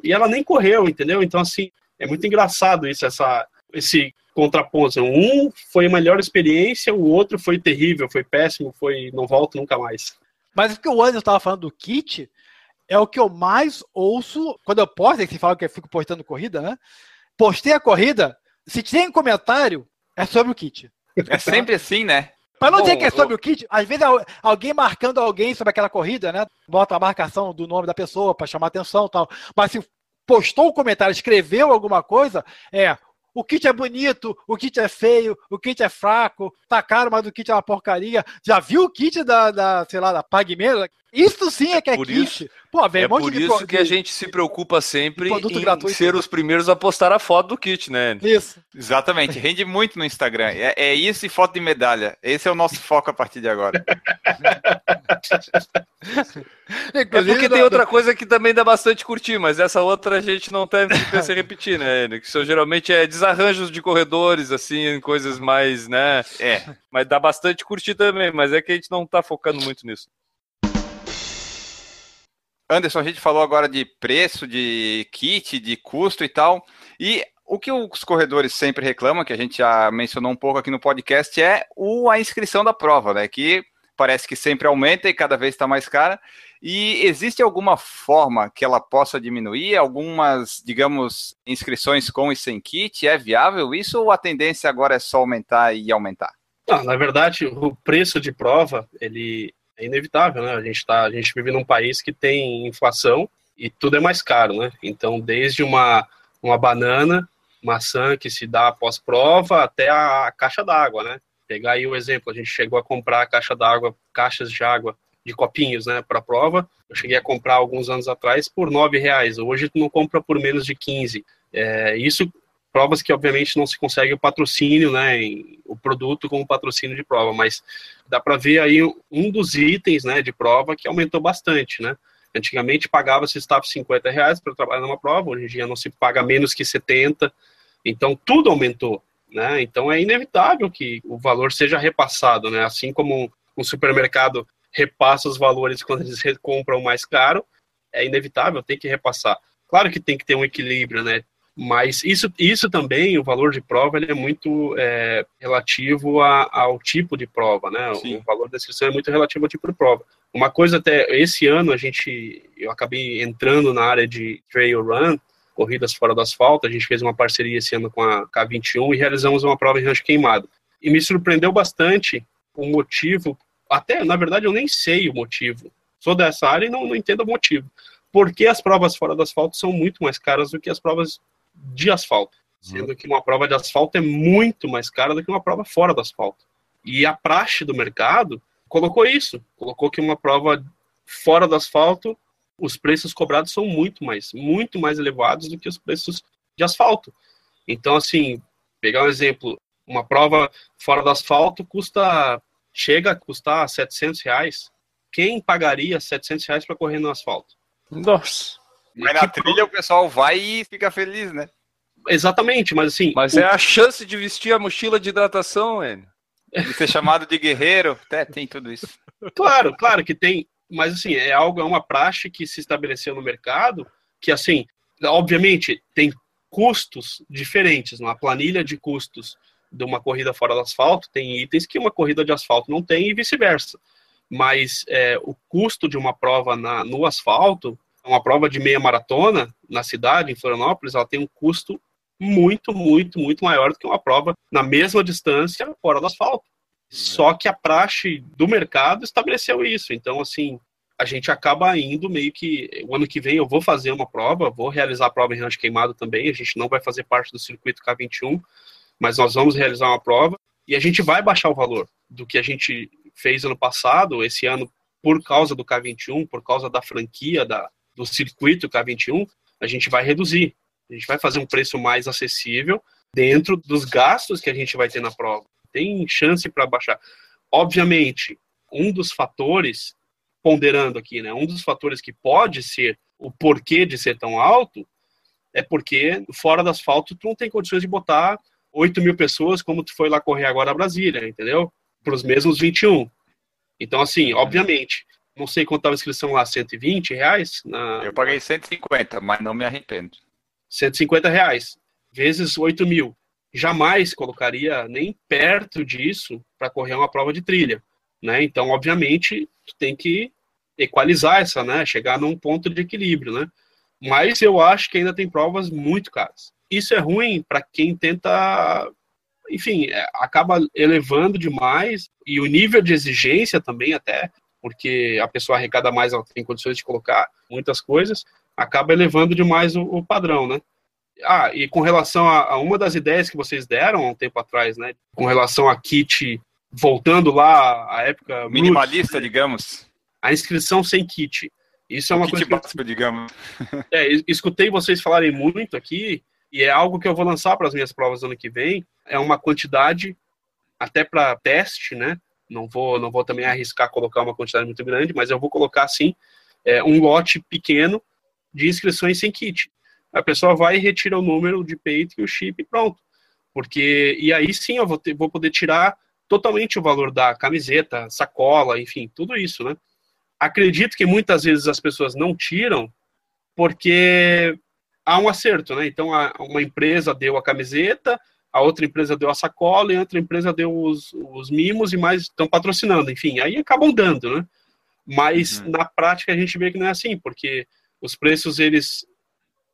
E ela nem correu, entendeu? Então, assim, é muito engraçado isso, essa, esse contraponto. Um foi a melhor experiência, o outro foi terrível, foi péssimo, foi não volto nunca mais. Mas o que o Anderson estava falando do kit é o que eu mais ouço quando eu posto, que você fala que eu fico postando corrida, né? Postei a corrida, se tem comentário, é sobre o kit. É sempre assim, né? Para não Bom, dizer que é sobre o kit, às vezes alguém marcando alguém sobre aquela corrida, né? Bota a marcação do nome da pessoa para chamar atenção e tal. Mas se postou um comentário, escreveu alguma coisa, é o kit é bonito, o kit é feio, o kit é fraco, tá caro, mas o kit é uma porcaria. Já viu o kit da, da sei lá, da PagMenos? Isso sim é que é, é kit. Isso, Pô, véio, é um por isso que a gente se preocupa sempre em gratuito. ser os primeiros a postar a foto do kit, né? Isso. Exatamente, rende muito no Instagram. É, é isso e foto de medalha. Esse é o nosso foco a partir de agora. É porque tem outra coisa que também dá bastante curtir, mas essa outra a gente não deve se repetir, né? Que são, geralmente é desarranjos de corredores, assim, coisas mais, né? É. Mas dá bastante curtir também, mas é que a gente não tá focando muito nisso. Anderson, a gente falou agora de preço, de kit, de custo e tal. E o que os corredores sempre reclamam, que a gente já mencionou um pouco aqui no podcast, é o, a inscrição da prova, né? Que parece que sempre aumenta e cada vez está mais cara. E existe alguma forma que ela possa diminuir? Algumas, digamos, inscrições com e sem kit? É viável isso ou a tendência agora é só aumentar e aumentar? Não, na verdade, o preço de prova, ele é inevitável, né? A gente, tá, a gente vive num país que tem inflação e tudo é mais caro, né? Então, desde uma, uma banana maçã que se dá após prova até a caixa d'água, né? Pegar aí o exemplo, a gente chegou a comprar caixa d'água, caixas de água de copinhos, né, para prova. Eu cheguei a comprar alguns anos atrás por nove reais. Hoje tu não compra por menos de 15. É, isso provas que obviamente não se consegue o patrocínio, né, em, o produto como patrocínio de prova, mas dá para ver aí um dos itens, né, de prova que aumentou bastante, né. Antigamente pagava se estava 50 reais para trabalhar numa prova, hoje em dia não se paga menos que 70. Então tudo aumentou, né? Então é inevitável que o valor seja repassado, né? Assim como um supermercado repassa os valores quando eles compram mais caro, é inevitável, tem que repassar. Claro que tem que ter um equilíbrio, né? Mas isso, isso também, o valor de prova, ele é muito é, relativo a, ao tipo de prova, né? Sim. O valor da inscrição é muito relativo ao tipo de prova. Uma coisa até, esse ano a gente, eu acabei entrando na área de trail run, corridas fora do asfalto, a gente fez uma parceria esse ano com a K21 e realizamos uma prova em rancho queimado. E me surpreendeu bastante o motivo, até, na verdade, eu nem sei o motivo. Sou dessa área e não, não entendo o motivo. Porque as provas fora do asfalto são muito mais caras do que as provas de asfalto. Sendo que uma prova de asfalto é muito mais cara do que uma prova fora do asfalto. E a praxe do mercado colocou isso, colocou que uma prova fora do asfalto, os preços cobrados são muito mais, muito mais elevados do que os preços de asfalto. Então, assim, pegar um exemplo, uma prova fora do asfalto custa, chega a custar 700 reais. Quem pagaria 700 reais para correr no asfalto? Nossa. Mas na trilha o pessoal vai e fica feliz, né? Exatamente, mas assim. Mas o... é a chance de vestir a mochila de hidratação, Enio. De ser chamado de guerreiro, até tem tudo isso. Claro, claro que tem, mas assim, é algo, é uma praxe que se estabeleceu no mercado, que assim, obviamente tem custos diferentes, uma planilha de custos de uma corrida fora do asfalto tem itens que uma corrida de asfalto não tem e vice-versa. Mas é, o custo de uma prova na, no asfalto, uma prova de meia maratona na cidade, em Florianópolis, ela tem um custo muito, muito, muito maior do que uma prova na mesma distância fora do asfalto. Só que a praxe do mercado estabeleceu isso. Então, assim, a gente acaba indo meio que. O ano que vem eu vou fazer uma prova, vou realizar a prova em rancho queimado também. A gente não vai fazer parte do circuito K21, mas nós vamos realizar uma prova e a gente vai baixar o valor do que a gente fez ano passado, esse ano, por causa do K21, por causa da franquia da, do circuito K21, a gente vai reduzir. A gente vai fazer um preço mais acessível dentro dos gastos que a gente vai ter na prova. Tem chance para baixar. Obviamente, um dos fatores, ponderando aqui, né, um dos fatores que pode ser o porquê de ser tão alto é porque fora do asfalto tu não tem condições de botar 8 mil pessoas como tu foi lá correr agora a Brasília, entendeu? Para os mesmos 21. Então, assim, obviamente, não sei quanto estava a inscrição lá, 120 reais? Na... Eu paguei 150, mas não me arrependo. 150 reais, vezes 8 mil. Jamais colocaria nem perto disso para correr uma prova de trilha. Né? Então, obviamente, tem que equalizar essa, né? Chegar num ponto de equilíbrio, né? Mas eu acho que ainda tem provas muito caras. Isso é ruim para quem tenta, enfim, é, acaba elevando demais e o nível de exigência também até, porque a pessoa arrecada mais, ela tem condições de colocar muitas coisas, acaba elevando demais o, o padrão, né? Ah, e com relação a, a, uma das ideias que vocês deram há um tempo atrás, né? Com relação a kit, voltando lá à época... Minimalista, digamos. A inscrição sem kit. Isso é uma coisa básico, digamos. É, escutei vocês falarem muito aqui, e é algo que eu vou lançar para as minhas provas ano que vem. É uma quantidade, até para teste, né? Não vou, não vou também arriscar colocar uma quantidade muito grande, mas eu vou colocar sim é, um lote pequeno de inscrições sem kit. A pessoa vai e retira o número de peito e o chip e pronto. Porque, e aí sim eu vou, ter, vou poder tirar totalmente o valor da camiseta, sacola, enfim, tudo isso, né? Acredito que muitas vezes as pessoas não tiram porque há um acerto, né? Então, uma empresa deu a camiseta, a outra empresa deu a sacola e a outra empresa deu os, os mimos e mais estão patrocinando, enfim, aí acabam dando, né? Mas uhum. na prática a gente vê que não é assim, porque os preços eles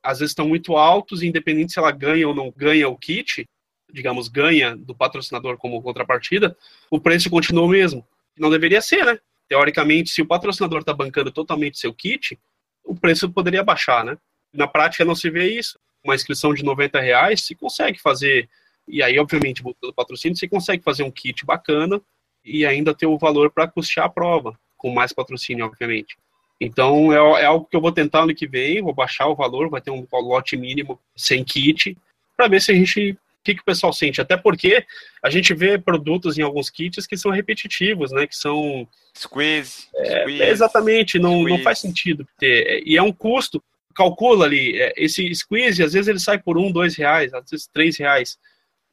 às vezes estão muito altos, independente se ela ganha ou não ganha o kit, digamos, ganha do patrocinador como contrapartida, o preço continua o mesmo. Não deveria ser, né? Teoricamente, se o patrocinador está bancando totalmente seu kit, o preço poderia baixar, né? Na prática não se vê isso. Uma inscrição de 90 reais se consegue fazer, e aí, obviamente, botando patrocínio, você consegue fazer um kit bacana e ainda ter o valor para custear a prova, com mais patrocínio, obviamente. Então, é, é, algo que eu vou tentar ano que vem, vou baixar o valor, vai ter um lote mínimo sem kit, para ver se a gente que, que o pessoal sente. Até porque a gente vê produtos em alguns kits que são repetitivos, né? Que são. Squeeze. É, squeeze exatamente, não, squeeze. não faz sentido ter. E é um custo. Calcula ali, é, esse squeeze, às vezes ele sai por um, dois reais, às vezes três reais.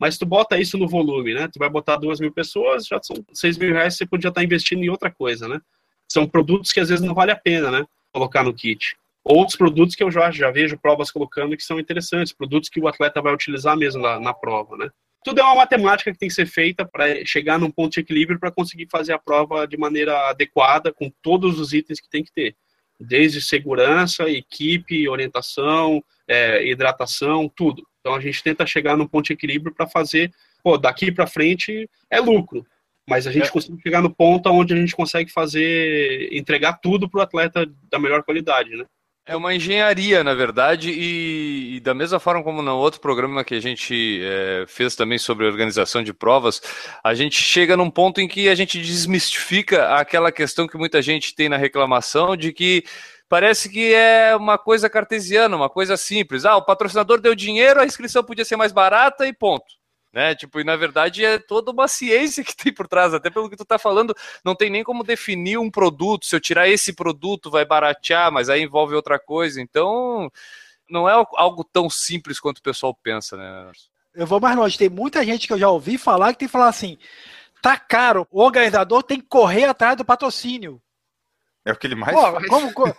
Mas tu bota isso no volume, né? Tu vai botar duas mil pessoas, já são seis mil reais, você podia estar investindo em outra coisa, né? São produtos que às vezes não vale a pena, né? Colocar no kit outros produtos que eu já, já vejo provas colocando que são interessantes, produtos que o atleta vai utilizar mesmo na, na prova, né? Tudo é uma matemática que tem que ser feita para chegar num ponto de equilíbrio para conseguir fazer a prova de maneira adequada, com todos os itens que tem que ter. Desde segurança, equipe, orientação, é, hidratação, tudo. Então a gente tenta chegar num ponto de equilíbrio para fazer, pô, daqui para frente é lucro, mas a gente é. consegue chegar no ponto onde a gente consegue fazer, entregar tudo para o atleta da melhor qualidade, né? É uma engenharia, na verdade, e, e, da mesma forma como no outro programa que a gente é, fez também sobre organização de provas, a gente chega num ponto em que a gente desmistifica aquela questão que muita gente tem na reclamação de que parece que é uma coisa cartesiana, uma coisa simples. Ah, o patrocinador deu dinheiro, a inscrição podia ser mais barata e ponto né? Tipo, e na verdade é toda uma ciência que tem por trás, até pelo que tu tá falando, não tem nem como definir um produto, se eu tirar esse produto vai baratear, mas aí envolve outra coisa, então não é algo tão simples quanto o pessoal pensa, né? Eu vou mais longe, tem muita gente que eu já ouvi falar que tem que falar assim, tá caro, o organizador tem que correr atrás do patrocínio. É o que ele mais Pô, faz. Como, como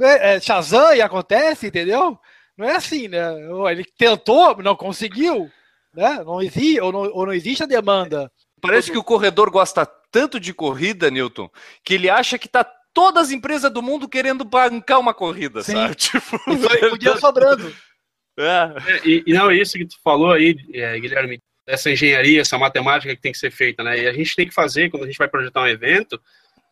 é, é, Shazam e acontece, entendeu? Não é assim, né? Ele tentou, não conseguiu né? Não existe, ou não, ou não existe a demanda. Parece que o corredor gosta tanto de corrida, Newton, que ele acha que tá todas as empresas do mundo querendo bancar uma corrida, Sim. sabe? Tipo, e podia sobrando. É. é. E, e, não, isso que tu falou aí, é, Guilherme, essa engenharia, essa matemática que tem que ser feita, né? E a gente tem que fazer, quando a gente vai projetar um evento,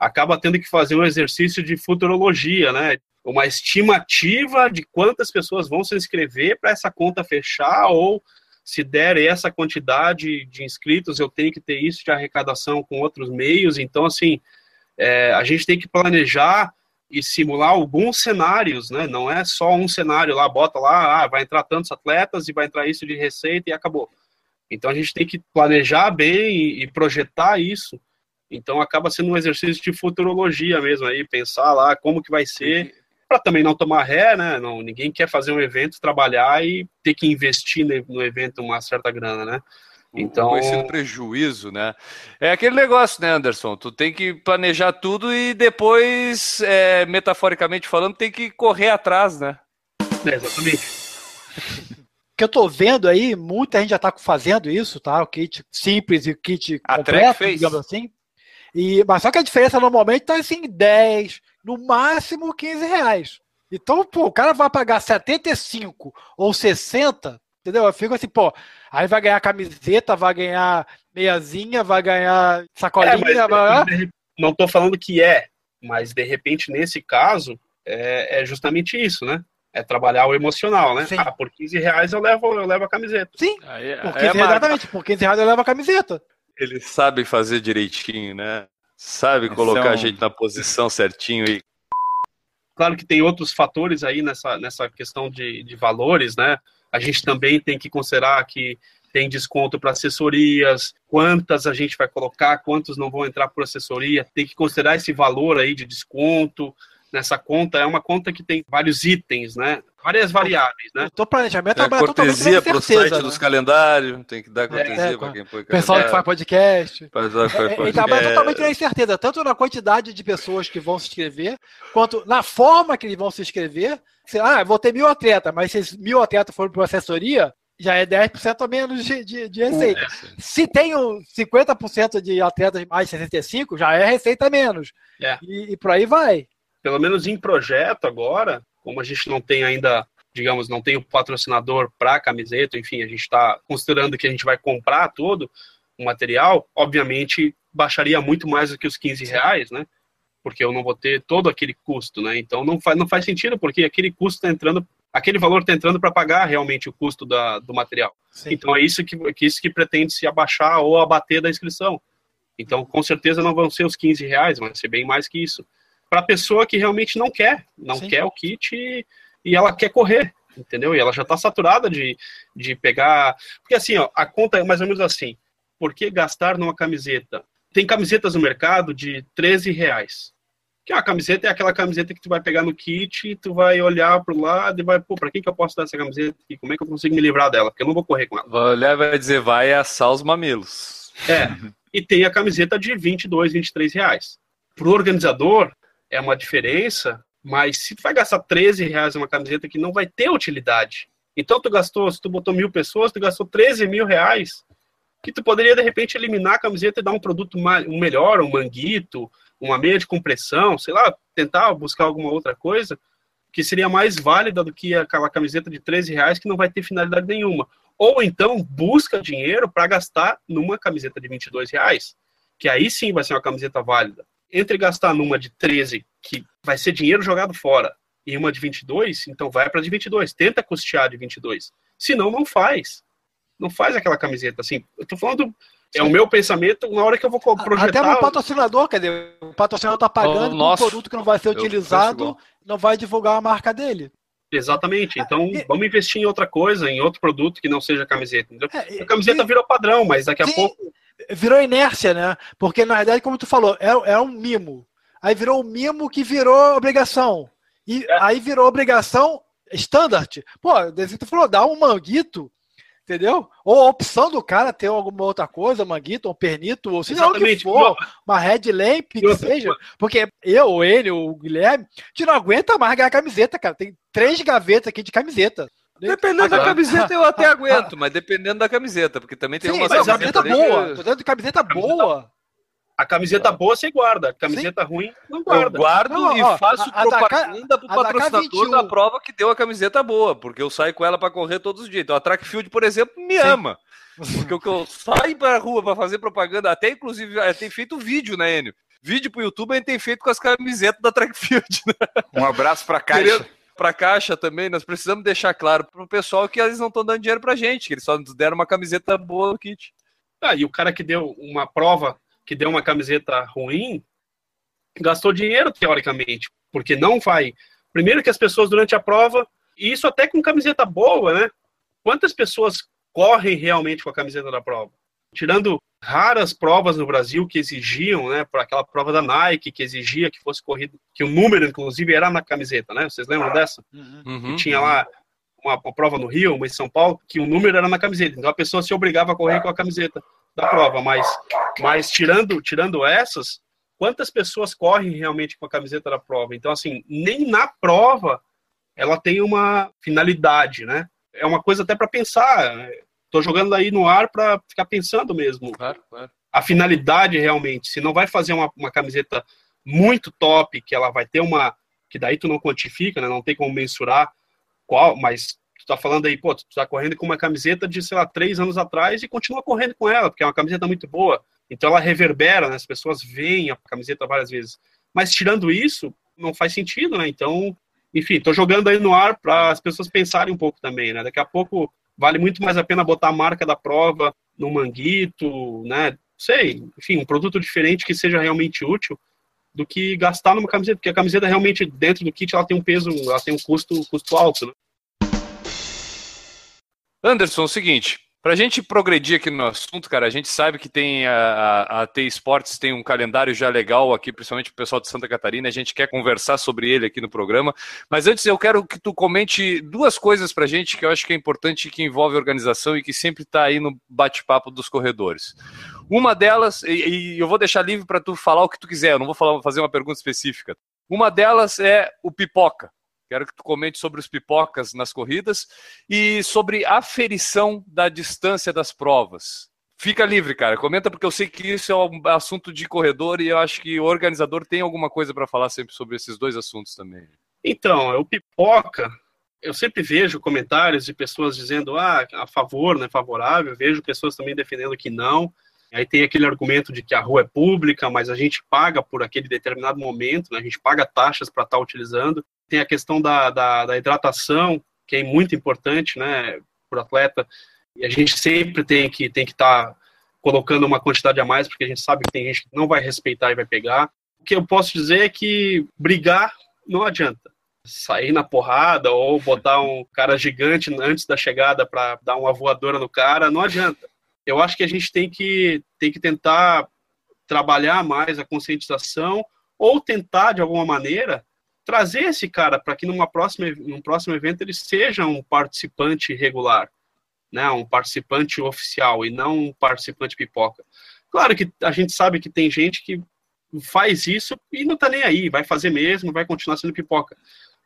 acaba tendo que fazer um exercício de futurologia, né? Uma estimativa de quantas pessoas vão se inscrever para essa conta fechar ou se der essa quantidade de inscritos, eu tenho que ter isso de arrecadação com outros meios. Então, assim, é, a gente tem que planejar e simular alguns cenários, né? Não é só um cenário lá, bota lá, ah, vai entrar tantos atletas e vai entrar isso de receita e acabou. Então a gente tem que planejar bem e projetar isso. Então acaba sendo um exercício de futurologia mesmo aí, pensar lá como que vai ser para também não tomar ré, né? Não, ninguém quer fazer um evento, trabalhar e ter que investir no evento uma certa grana, né? Então, conhecido prejuízo, né? É aquele negócio, né, Anderson? Tu tem que planejar tudo e depois, é, metaforicamente falando, tem que correr atrás, né? É, exatamente. O que eu tô vendo aí, muita gente já tá fazendo isso, tá? O kit simples e o kit a completo, digamos assim. E, mas só que a diferença normalmente tá assim, 10, no máximo 15 reais. Então, pô, o cara vai pagar 75 ou 60, entendeu? Eu fico assim, pô, aí vai ganhar camiseta, vai ganhar meiazinha, vai ganhar sacolinha. É, vai... Não tô falando que é, mas de repente, nesse caso, é, é justamente isso, né? É trabalhar o emocional, né? Sim. Ah, por 15 reais eu levo, eu levo a camiseta. Sim, aí, por 15 é exatamente, por 15 reais eu levo a camiseta. Ele sabe fazer direitinho, né? Sabe colocar são... a gente na posição certinho e. Claro que tem outros fatores aí nessa, nessa questão de, de valores, né? A gente também tem que considerar que tem desconto para assessorias, quantas a gente vai colocar, quantos não vão entrar por assessoria, tem que considerar esse valor aí de desconto nessa conta. É uma conta que tem vários itens, né? Várias variáveis, né? O teu planejamento É é totalmente cortesia para pro site dos calendários, tem que dar cortesia É, para quem põe pessoal que faz podcast. Pessoal que faz É, Ele trabalha podcast. totalmente na incerteza, tanto na quantidade de pessoas que vão se inscrever, quanto na forma que eles vão se inscrever. Se, ah, eu vou ter mil atletas, mas se esses mil atletas forem para assessoria, já é 10% a menos de, de, de receita. É, Se tem o 50% de atletas mais de 65, já é receita a menos. É. E, e por aí vai. Pelo menos em projeto agora, como a gente não tem ainda, digamos, não tem o patrocinador para a camiseta, enfim, a gente está considerando que a gente vai comprar todo o material, obviamente baixaria muito mais do que os 15 reais, né? Porque eu não vou ter todo aquele custo, né? Então não faz, não faz sentido, porque aquele custo está entrando, aquele valor está entrando para pagar realmente o custo da, do material. Então é isso que, que isso que pretende se abaixar ou abater da inscrição. Então, com certeza não vão ser os 15 reais, vai ser bem mais que isso. Para a pessoa que realmente não quer, não Sim. quer o kit e, e ela quer correr, entendeu? E ela já está saturada de, de pegar. Porque assim, ó, a conta é mais ou menos assim. Por que gastar numa camiseta? Tem camisetas no mercado de 13 reais. Que a camiseta é aquela camiseta que tu vai pegar no kit, tu vai olhar pro lado e vai, pô, pra quem que eu posso dar essa camiseta aqui? Como é que eu consigo me livrar dela? Porque eu não vou correr com ela. Vai olhar e vai dizer, vai assar os mamilos. É. E tem a camiseta de 22, 23 reais. Pro organizador, é uma diferença, mas se tu vai gastar 13 reais numa camiseta que não vai ter utilidade. Então tu gastou, se tu botou mil pessoas, tu gastou 13 mil reais, que tu poderia de repente eliminar a camiseta e dar um produto mais, um melhor, um manguito, uma meia de compressão, sei lá, tentar buscar alguma outra coisa que seria mais válida do que aquela camiseta de 13 reais que não vai ter finalidade nenhuma. Ou então busca dinheiro para gastar numa camiseta de 22 reais, que aí sim vai ser uma camiseta válida. Entre gastar numa de 13, que vai ser dinheiro jogado fora, e uma de 22, então vai para de 22. Tenta custear de 22. Senão, não faz. Não faz aquela camiseta. Assim, eu tô falando, é o meu pensamento na hora que eu vou projetar. Até o patrocinador, quer dizer, o patrocinador está pagando por um nosso. produto que não vai ser utilizado, não vai divulgar a marca dele. Exatamente. Então, E- vamos investir em outra coisa, em outro produto que não seja camiseta. É, A camiseta virou padrão, mas daqui a Sim. pouco. Virou inércia, né? Porque, na verdade, como tu falou, é, é um mimo. Aí virou um mimo que virou obrigação. E É. aí virou obrigação standard. Pô, que tu falou, dá um manguito, entendeu? Ou a opção do cara ter alguma outra coisa, manguito, um pernito, ou seja lá o que Exatamente. for, uma headlamp, que outra seja. Porque eu, ele, o Guilherme, a gente não aguenta mais ganhar camiseta, cara. Tem três gavetas aqui de camiseta. Dependendo da camiseta, eu até aguento, mas dependendo da camiseta, porque também tem Sim, umas mas camiseta camiseta boa. que Tô de camiseta Camiseta boa. A camiseta boa você guarda, a camiseta ruim não Eu guarda. guardo Não, e ó, faço a- propaganda pro a da patrocinador K21. da prova que deu a camiseta boa, porque eu saio com ela pra correr todos os dias. Então a Track Field, por exemplo, me Sim. ama. Porque o que eu saio pra rua pra fazer propaganda, até inclusive eh, tem feito vídeo, né, Enio? Vídeo pro YouTube a gente tem feito com as camisetas da Track Field, né? Um abraço pra Caixa. Querendo- Pra caixa também, nós precisamos deixar claro pro pessoal que eles não estão dando dinheiro pra gente, que eles só nos deram uma camiseta boa no kit. Ah, e o cara que deu uma prova, que deu uma camiseta ruim, gastou dinheiro, teoricamente, porque não vai. Primeiro que as pessoas durante a prova, e isso até com camiseta boa, né? Quantas pessoas correm realmente com a camiseta da prova? Tirando raras provas no Brasil que exigiam, né, para aquela prova da Nike, que exigia que fosse corrido, que o número, inclusive, era na camiseta, né? Vocês lembram dessa? Uhum. que tinha lá uma, uma prova no Rio, uma em São Paulo, que o número era na camiseta. Então a pessoa se obrigava a correr com a camiseta da prova. Mas, mas tirando, tirando essas, quantas pessoas correm realmente com a camiseta da prova? Então, assim, nem na prova ela tem uma finalidade, né? É uma coisa até para pensar. Estou jogando aí no ar para ficar pensando mesmo Claro, claro. a finalidade realmente. Se não vai fazer uma, uma camiseta muito top, que ela vai ter uma. que daí tu não quantifica, né? Não tem como mensurar qual, mas tu tá falando aí, pô, tu tá correndo com uma camiseta de, sei lá, três anos atrás e continua correndo com ela, porque é uma camiseta muito boa. Então ela reverbera, né? As pessoas veem a camiseta várias vezes. Mas tirando isso, não faz sentido, né? Então, enfim, tô jogando aí no ar para as pessoas pensarem um pouco também, né? Daqui a pouco vale muito mais a pena botar a marca da prova no manguito, né? Sei, enfim, um produto diferente que seja realmente útil do que gastar numa camiseta, porque a camiseta realmente dentro do kit ela tem um peso, ela tem um custo, custo alto, né? Anderson, é o seguinte, Para a gente progredir aqui no assunto, cara, a gente sabe que tem a, a, T Sports tem um calendário já legal aqui, principalmente o pessoal de Santa Catarina. A gente quer conversar sobre ele aqui no programa. Mas antes eu quero que tu comente duas coisas para a gente que eu acho que é importante que envolve a organização e que sempre está aí no bate-papo dos corredores. Uma delas, e, e eu vou deixar livre para tu falar o que tu quiser, eu não vou falar, fazer uma pergunta específica. Uma delas é o pipoca. Quero que tu comente sobre os pipocas nas corridas e sobre a aferição da distância das provas. Fica livre, cara. Comenta porque eu sei que isso é um assunto de corredor e eu acho que o organizador tem alguma coisa para falar sempre sobre esses dois assuntos também. Então, é o pipoca. Eu sempre vejo comentários de pessoas dizendo ah, a favor, né, favorável. Vejo pessoas também defendendo que não. Aí tem aquele argumento de que a rua é pública, mas a gente paga por aquele determinado momento, né? a gente paga taxas para estar tá utilizando. Tem a questão da, da, da hidratação, que é muito importante né, para o atleta, e a gente sempre tem que tem que estar tá colocando uma quantidade a mais, porque a gente sabe que tem gente que não vai respeitar e vai pegar. O que eu posso dizer é que brigar não adianta. Sair na porrada ou botar um cara gigante antes da chegada para dar uma voadora no cara, não adianta eu acho que a gente tem que, tem que tentar trabalhar mais a conscientização ou tentar, de alguma maneira, trazer esse cara para que numa próxima, num próximo evento ele seja um participante regular, né? um participante oficial e não um participante pipoca. Claro que a gente sabe que tem gente que faz isso e não está nem aí, vai fazer mesmo, vai continuar sendo pipoca.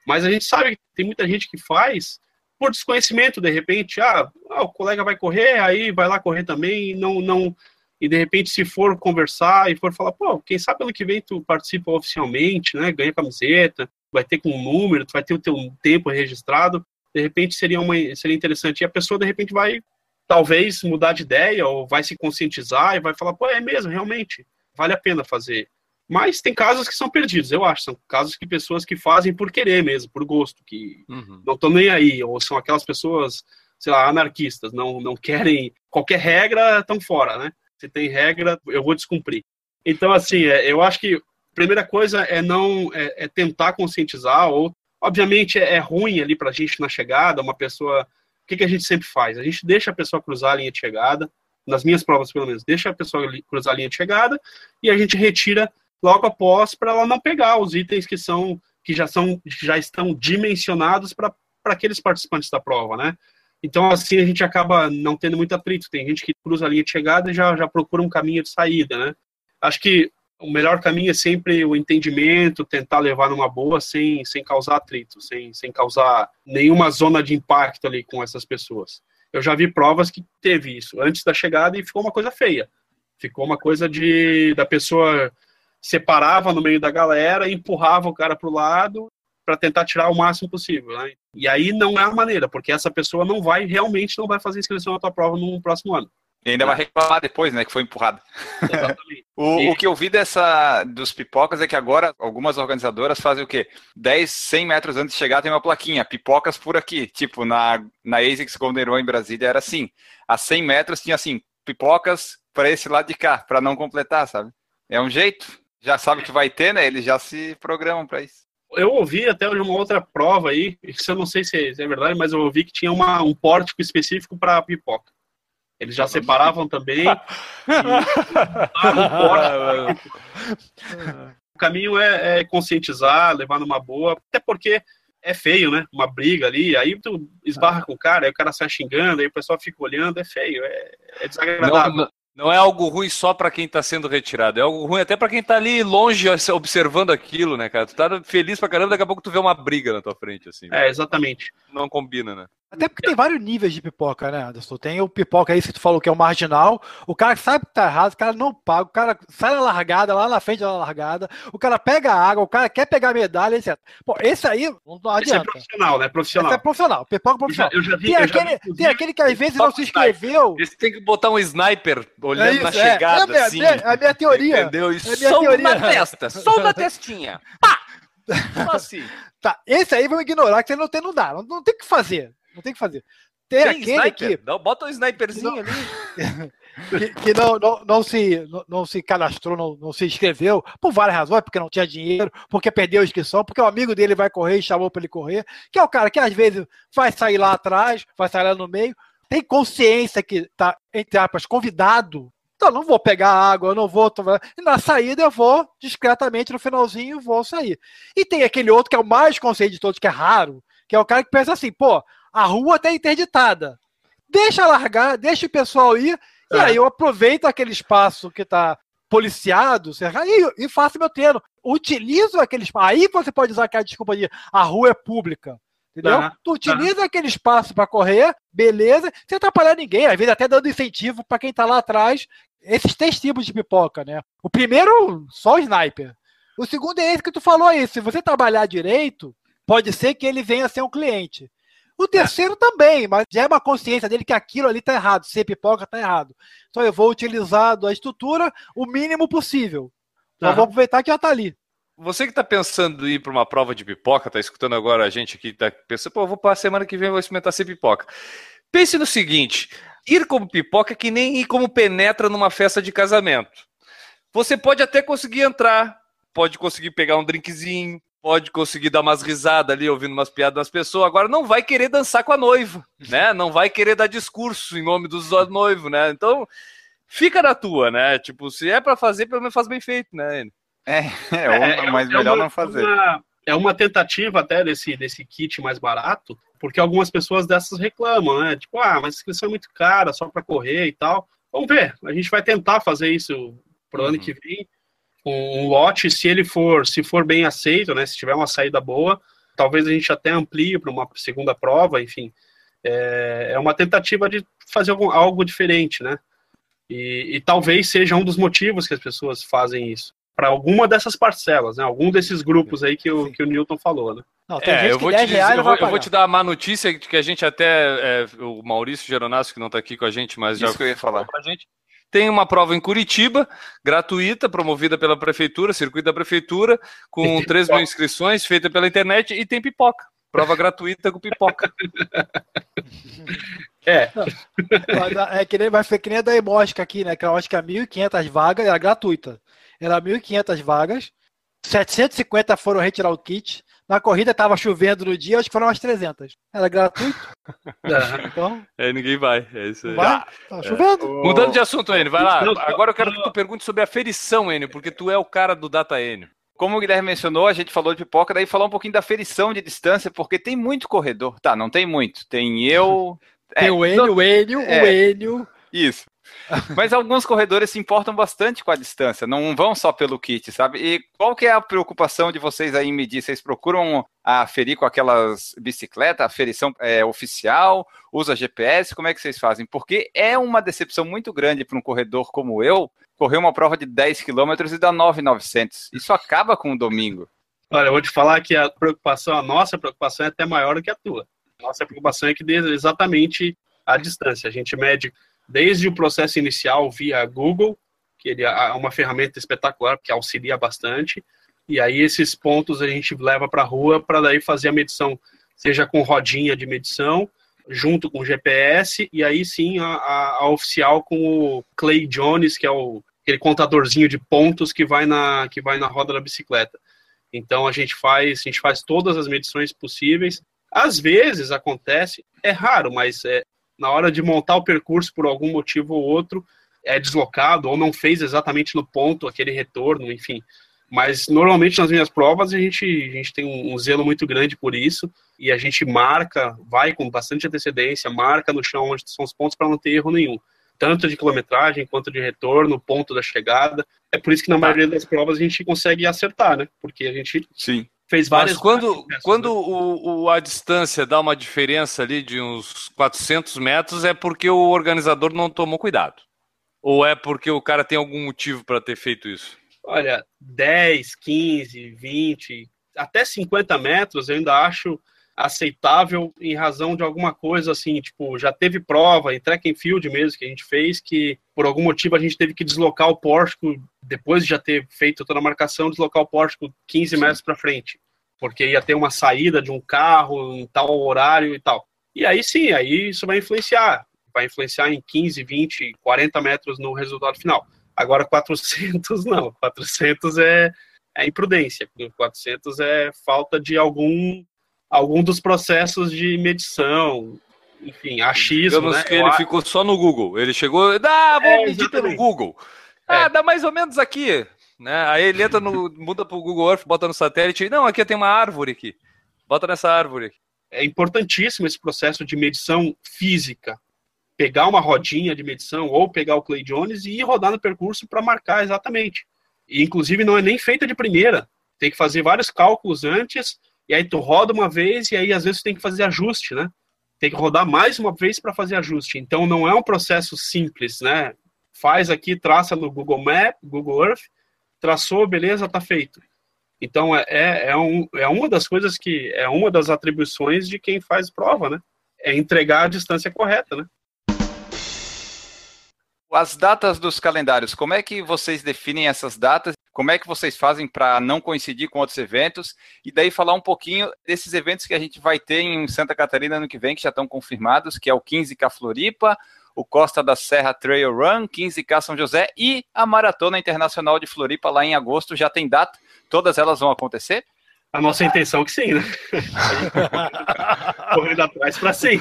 Mas a gente sabe que tem muita gente que faz por desconhecimento, de repente, ah, ah, o colega vai correr, aí vai lá correr também, não, não, e de repente se for conversar e for falar, pô, quem sabe ano que vem tu participa oficialmente, né, ganha camiseta, vai ter com um número, tu vai ter o teu tempo registrado, de repente seria uma seria interessante. E a pessoa de repente vai talvez mudar de ideia ou vai se conscientizar e vai falar, pô, é mesmo, realmente, vale a pena fazer. Mas tem casos que são perdidos, eu acho. São casos que pessoas que fazem por querer mesmo, por gosto, que uhum. não estão nem aí, ou são aquelas pessoas, sei lá, anarquistas, não, não querem qualquer regra, estão fora, né? Se tem regra, eu vou descumprir. Então, assim, é, eu acho que a primeira coisa é não é, é tentar conscientizar, ou obviamente é, é ruim ali para a gente na chegada, uma pessoa. O que, que a gente sempre faz? A gente deixa a pessoa cruzar a linha de chegada, nas minhas provas pelo menos, deixa a pessoa cruzar a linha de chegada e a gente retira logo após para ela não pegar os itens que são que já são já estão dimensionados para aqueles participantes da prova, né? Então assim a gente acaba não tendo muito atrito. Tem gente que cruza a linha de chegada e já já procura um caminho de saída, né? Acho que o melhor caminho é sempre o entendimento, tentar levar numa boa sem, sem causar atrito, sem, sem causar nenhuma zona de impacto ali com essas pessoas. Eu já vi provas que teve isso antes da chegada e ficou uma coisa feia. Ficou uma coisa de da pessoa separava no meio da galera, empurrava o cara para o lado para tentar tirar o máximo possível. Né? E aí não é a maneira, porque essa pessoa não vai, realmente não vai fazer inscrição na tua prova no próximo ano. E ainda vai reclamar depois, né, que foi empurrado. Exatamente. o, e... o, que eu vi dessa, dos pipocas é que agora algumas organizadoras fazem o quê? 10, 100 metros antes de chegar tem uma plaquinha, pipocas por aqui. Tipo, na, na ASICS Golden Run em Brasília era assim. A 100 metros tinha assim, pipocas para esse lado de cá, para não completar, sabe? É um jeito já sabe que vai ter, né? Eles já se programam para isso. Eu ouvi até de uma outra prova aí, isso eu não sei se é, verdade, mas eu ouvi que tinha uma, um pórtico específico para pipoca. Eles já separavam também. o caminho é, é, conscientizar, levar numa boa, até porque é feio, né? Uma briga ali, aí tu esbarra com o cara, aí o cara sai xingando, aí o pessoal fica olhando, é feio, é, é desagradável. Não, não é algo ruim só para quem está sendo retirado, é algo ruim até para quem está ali longe observando aquilo, né, cara? Tu tá feliz pra caramba, daqui a pouco tu vê uma briga na tua frente, assim. É, exatamente. Não combina, né? Até porque tem vários níveis de pipoca, né, Anderson? Tem o pipoca aí que tu falou que é o marginal, o cara sabe que tá errado, o cara não paga, o cara sai na largada, lá na frente da largada, o cara pega a água, o cara quer pegar a medalha, etc. Pô, esse aí não adianta. Esse é profissional, né? Profissional. Esse é profissional, pipoca profissional. Eu já, eu já vi, tem, eu aquele, já vi, tem aquele que às vezes não se inscreveu. Esse tem que botar um sniper olhando é isso, na chegada, é, é a minha, assim. É a minha teoria. Entendeu? E é minha som teoria. na testa, som na testinha. Pá! Só assim. Tá, esse aí vamos ignorar que você não tem, não dá. Não, não tem o que fazer. Não tem o que fazer tem, tem aquele sniper? que. Não, bota um sniperzinho não, ali. que, que não, não, não, se, não, não se cadastrou, não, não se inscreveu, por várias razões, porque não tinha dinheiro, porque perdeu a inscrição, porque o amigo dele vai correr e chamou para ele correr, que é o cara que às vezes vai sair lá atrás, vai sair lá no meio. tem consciência que está, entre aspas, convidado, então não vou pegar água, eu não vou tomar. E na saída eu vou discretamente no finalzinho vou sair. E tem aquele outro que é o mais consciente de todos, que é raro, que é o cara que pensa assim, pô, a rua está interditada. Deixa largar, deixa o pessoal ir, é. e aí eu aproveito aquele espaço que está policiado, e, e faço meu treino. Utilizo aquele espaço. Aí você pode usar aquela desculpa de a rua é pública. Entendeu? Tá, tu utiliza tá. aquele espaço para correr, beleza, sem atrapalhar ninguém, às vezes até dando incentivo para quem está lá atrás. Esses três tipos de pipoca, né? O primeiro, só o sniper. O segundo é esse que tu falou aí. Se você trabalhar direito, pode ser que ele venha a ser um cliente. O terceiro também, mas já é uma consciência dele que aquilo ali tá errado, ser pipoca tá errado. Então eu vou utilizar a estrutura o mínimo possível. Então uhum. vou aproveitar que já tá ali. Você que está pensando em ir para uma prova de pipoca, está escutando agora a gente aqui, está pensando, pô, vou para a semana que vem, vou experimentar ser pipoca. Pense no seguinte: ir como pipoca é que nem ir como penetra numa festa de casamento. Você pode até conseguir entrar, pode conseguir pegar um drinkzinho, pode conseguir dar umas risadas ali, ouvindo umas piadas das pessoas, agora não vai querer dançar com a noiva, né? Não vai querer dar discurso em nome dos noivos, né? Então, fica na tua, né? Tipo, se é para fazer, pelo menos faz bem feito, né? É, é, é mas é melhor uma, não fazer. Uma, é uma tentativa até desse, desse kit mais barato, porque algumas pessoas dessas reclamam, né? Tipo, ah, mas a inscrição é muito cara, só para correr e tal. Vamos ver, a gente vai tentar fazer isso pro uhum. ano que vem. Um, um lote, se ele for, se for bem aceito, né? Se tiver uma saída boa, talvez a gente até amplie para uma segunda prova, enfim. É, é uma tentativa de fazer algum, algo diferente, né? E, e, talvez seja um dos motivos que as pessoas fazem isso para alguma dessas parcelas, né? Algum desses grupos aí que o, que o Newton falou, né? Não, é, eu, vou te dizer, eu, vou, eu vou te dar a má notícia que a gente até é, o Maurício Geronasso que não está aqui com a gente, mas Isso já que eu ia falar. Pra gente, tem uma prova em Curitiba, gratuita, promovida pela prefeitura, circuito da prefeitura, com 3 mil inscrições, feita pela internet e tem pipoca. Prova gratuita com pipoca. É. é que nem, vai ser que nem a da Emosca aqui, né? Que eu acho que é 1.500 vagas, era gratuita era 1.500 vagas, 750 foram retirar o kit. Na corrida estava chovendo no dia, acho que foram umas 300. Era gratuito. então, é, ninguém vai. É isso aí. Vai, tá chovendo. É. Mudando de assunto, Enio, vai lá. Agora eu quero que tu pergunte sobre a ferição, Enio, porque tu é o cara do Data Enio. Como o Guilherme mencionou, a gente falou de pipoca, daí falar um pouquinho da ferição de distância, porque tem muito corredor. Tá, não tem muito. Tem eu. Tem é, o Enio, o Enio, é, o Enio. Isso. Mas alguns corredores se importam bastante com a distância, não vão só pelo kit, sabe? E qual que é a preocupação de vocês aí em medir? Vocês procuram aferir com aquelas bicicletas, a ferição é, oficial, usa GPS, como é que vocês fazem? Porque é uma decepção muito grande para um corredor como eu, correr uma prova de 10 km e dar 9,900. Isso acaba com o domingo. Olha, eu vou te falar que a preocupação, a nossa preocupação é até maior do que a tua. Nossa preocupação é que dê exatamente a distância. A gente mede desde o processo inicial via Google, que ele é uma ferramenta espetacular que auxilia bastante, e aí esses pontos a gente leva para a rua para daí fazer a medição, seja com rodinha de medição, junto com GPS, e aí sim a, a, a oficial com o Clay Jones, que é o, aquele contadorzinho de pontos que vai na, que vai na roda da bicicleta. Então a gente faz, a gente faz todas as medições possíveis. Às vezes acontece, é raro, mas é, na hora de montar o percurso por algum motivo ou outro, é deslocado ou não fez exatamente no ponto aquele retorno, enfim. Mas normalmente nas minhas provas a gente, a gente tem um, um zelo muito grande por isso e a gente marca, vai com bastante antecedência, marca no chão onde são os pontos para não ter erro nenhum. Tanto de quilometragem quanto de retorno, ponto da chegada. É por isso que na tá. maioria das provas a gente consegue acertar, né? Porque a gente Sim fez várias. Mas quando, quando né? o, o, a distância dá uma diferença ali de uns 400 metros, é porque o organizador não tomou cuidado? Ou é porque o cara tem algum motivo para ter feito isso? Olha, 10, 15, 20, até 50 metros eu ainda acho aceitável em razão de alguma coisa assim, tipo, já teve prova em track and field mesmo que a gente fez que por algum motivo a gente teve que deslocar o pórtico depois de já ter feito toda a marcação, deslocar o pórtico 15 Sim. metros para frente, porque ia ter uma saída de um carro em tal horário e tal. E aí sim, aí isso vai influenciar, vai influenciar em 15, 20, 40 metros no resultado final. Agora 400 não, 400 é é imprudência, 400 é falta de algum algum dos processos de medição. enfim, achismo, Digamos né? que ele ficou só no Google. Ele chegou, ah, vou É, medir pelo. Google. É. Ah, dá mais ou menos aqui. Né? Aí ele entra no. muda pro Google Earth, bota no satélite. Não, aqui tem uma árvore aqui. Bota nessa árvore aqui. é importantíssimo esse processo de medição física. Pegar uma rodinha de medição ou pegar o Clay Jones e ir rodar no percurso para marcar exatamente. E, inclusive, não é nem feita de primeira. Tem que fazer vários cálculos antes, e aí tu roda uma vez, e aí às vezes tu tem que fazer ajuste, né? Tem que rodar mais uma vez para fazer ajuste. Então não é um processo simples, né? Faz aqui, traça no Google Map, Google Earth, traçou, beleza, tá feito. Então é, é, é, um, é uma das coisas que é uma das atribuições de quem faz prova, né? É entregar a distância correta, né? As datas dos calendários, como é que vocês definem essas datas? Como é que vocês fazem para não coincidir com outros eventos? E daí falar um pouquinho desses eventos que a gente vai ter em Santa Catarina ano que vem, que já estão confirmados, que é o 15K Floripa, o Costa da Serra Trail Run, 15K São José e a Maratona Internacional de Floripa lá em agosto. Já tem data? Todas elas vão acontecer? A nossa intenção é que sim, né? Correndo atrás para sim.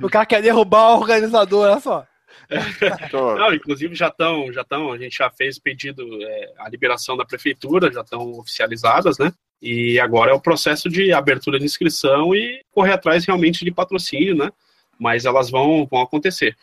O cara quer derrubar o organizador, olha só. Não, inclusive já estão, já estão, a gente já fez pedido, é, a liberação da prefeitura, já estão oficializadas, né? E agora é o processo de abertura de inscrição e correr atrás realmente de patrocínio, né? Mas elas vão, vão acontecer.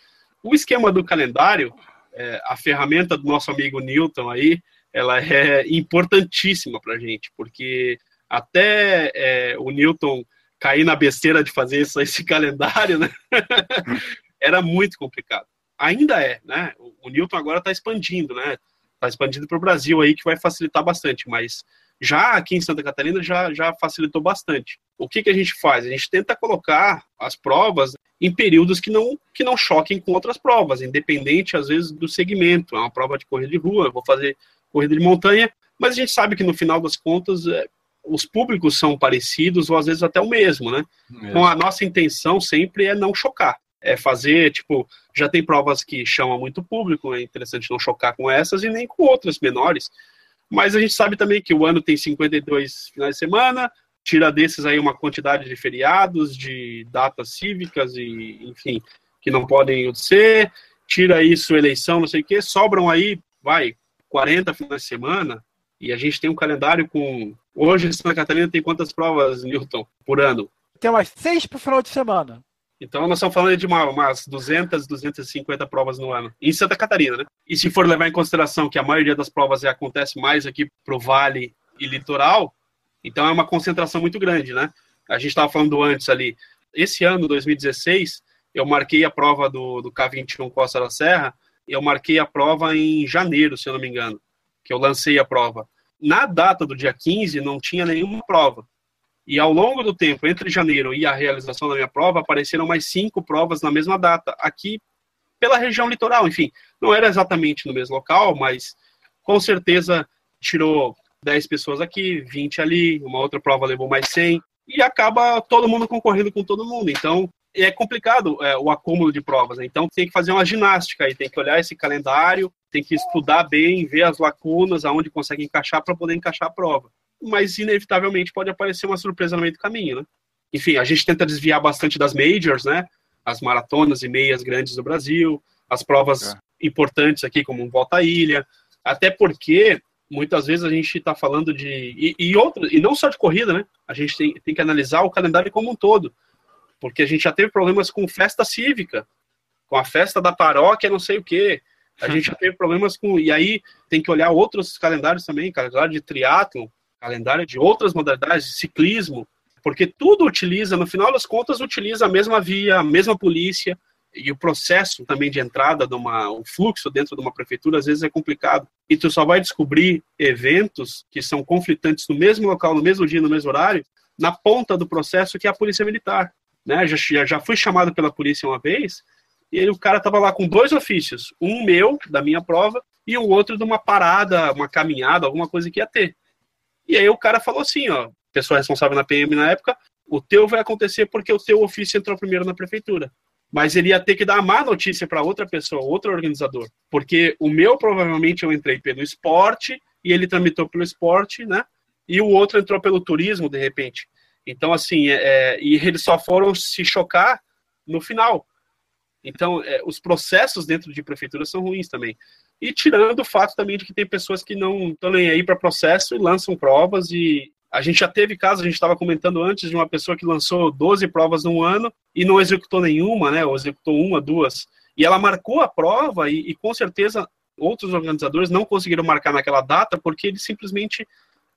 O esquema do calendário, é, a ferramenta do nosso amigo Newton aí, ela é importantíssima para a gente, porque até é, o Newton cair na besteira de fazer isso, esse calendário, né? era muito complicado ainda é, né? O Newton agora está expandindo, né? Está expandindo para o Brasil aí, que vai facilitar bastante, mas já aqui em Santa Catarina já, já facilitou bastante. O que, que a gente faz? A gente tenta colocar as provas em períodos que não, que não choquem com outras provas, independente, às vezes, do segmento. É uma prova de corrida de rua, eu vou fazer corrida de montanha, mas a gente sabe que no final das contas é, os públicos são parecidos ou às vezes até o mesmo, né? Então a nossa intenção sempre é não chocar é fazer, tipo, já tem provas que chamam muito público, é interessante não chocar com essas e nem com outras menores. Mas a gente sabe também que o ano tem 52 finais de semana, tira desses aí uma quantidade de feriados, de datas cívicas e, enfim, que não podem ser, tira isso eleição, não sei o quê, sobram aí, vai, 40 finais de semana, e a gente tem um calendário com. Hoje, Santa Catarina tem quantas provas, Newton, por ano? Tem umas seis pro final de semana. Então, nós estamos falando de uma, umas 200, 250 provas no ano, em Santa Catarina, né? E se for levar em consideração que a maioria das provas acontece mais aqui pro Vale e Litoral, então é uma concentração muito grande, né? A gente estava falando antes ali, esse ano, 2016, eu marquei a prova do, do K21 Costa da Serra, eu marquei a prova em janeiro, se eu não me engano, que eu lancei a prova. Na data do dia 15, não tinha nenhuma prova. E ao longo do tempo, entre janeiro e a realização da minha prova, apareceram mais cinco provas na mesma data, aqui pela região litoral. Enfim, não era exatamente no mesmo local, mas com certeza tirou 10 pessoas aqui, 20 ali, uma outra prova levou mais 100, e acaba todo mundo concorrendo com todo mundo. Então, é complicado é, o acúmulo de provas. Né? Então, tem que fazer uma ginástica aí, tem que olhar esse calendário, tem que estudar bem, ver as lacunas, aonde consegue encaixar para poder encaixar a prova mas inevitavelmente pode aparecer uma surpresa no meio do caminho, né? Enfim, a gente tenta desviar bastante das majors, né? As maratonas e meias grandes do Brasil, as provas é. importantes aqui, como Volta à Ilha, até porque muitas vezes a gente está falando de. E, e, outro, e não só de corrida, né? A gente tem, tem que analisar o calendário como um todo, porque a gente já teve problemas com festa cívica, com a festa da paróquia, não sei o quê. A gente já teve problemas com. E aí tem que olhar outros calendários também, calendário de triatlon, calendário de outras modalidades, de ciclismo, porque tudo utiliza, no final das contas, utiliza a mesma via, a mesma polícia, e o processo também de entrada de uma, o fluxo dentro de uma prefeitura às vezes é complicado. E tu só vai descobrir eventos que são conflitantes no mesmo local, no mesmo dia, no mesmo horário, na ponta do processo que é a polícia militar. Né? Já, já fui chamado pela polícia uma vez, e aí o cara estava lá com dois ofícios, um meu, da minha prova, e o outro de uma parada, uma caminhada, alguma coisa que ia ter. E aí o cara falou assim, ó, pessoa responsável na PM na época, o teu vai acontecer porque o teu ofício entrou primeiro na prefeitura. Mas ele ia ter que dar a má notícia para outra pessoa, outro organizador. Porque o meu, provavelmente, eu entrei pelo esporte, e ele tramitou pelo esporte, né? E o outro entrou pelo turismo, de repente. Então, assim, é, e eles só foram se chocar no final. Então, é, os processos dentro de prefeitura são ruins também. E tirando o fato também de que tem pessoas que não estão nem aí para processo e lançam provas e a gente já teve casos, a gente estava comentando antes de uma pessoa que lançou 12 provas num ano e não executou nenhuma, né? Ou executou uma, duas. E ela marcou a prova e, e com certeza outros organizadores não conseguiram marcar naquela data porque ele simplesmente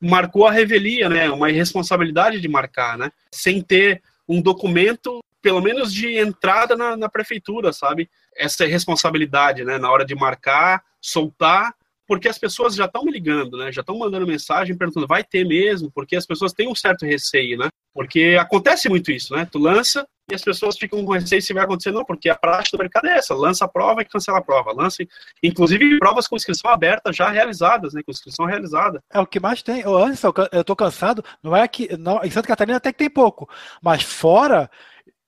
marcou a revelia, né? Uma irresponsabilidade de marcar, né? Sem ter um documento, pelo menos de entrada na, na prefeitura, sabe? Essa responsabilidade, né? Na hora de marcar, soltar porque as pessoas já estão me ligando, né? Já estão mandando mensagem perguntando, vai ter mesmo? Porque as pessoas têm um certo receio, né? Porque acontece muito isso, né? Tu lança e as pessoas ficam com receio se vai acontecer, não, porque a prática do mercado é essa, lança a prova e cancela a prova, lança, inclusive provas com inscrição aberta já realizadas, né, com inscrição realizada. É o que mais tem, eu, antes, eu tô cansado, não é que, não, em Santa Catarina até que tem pouco, mas fora,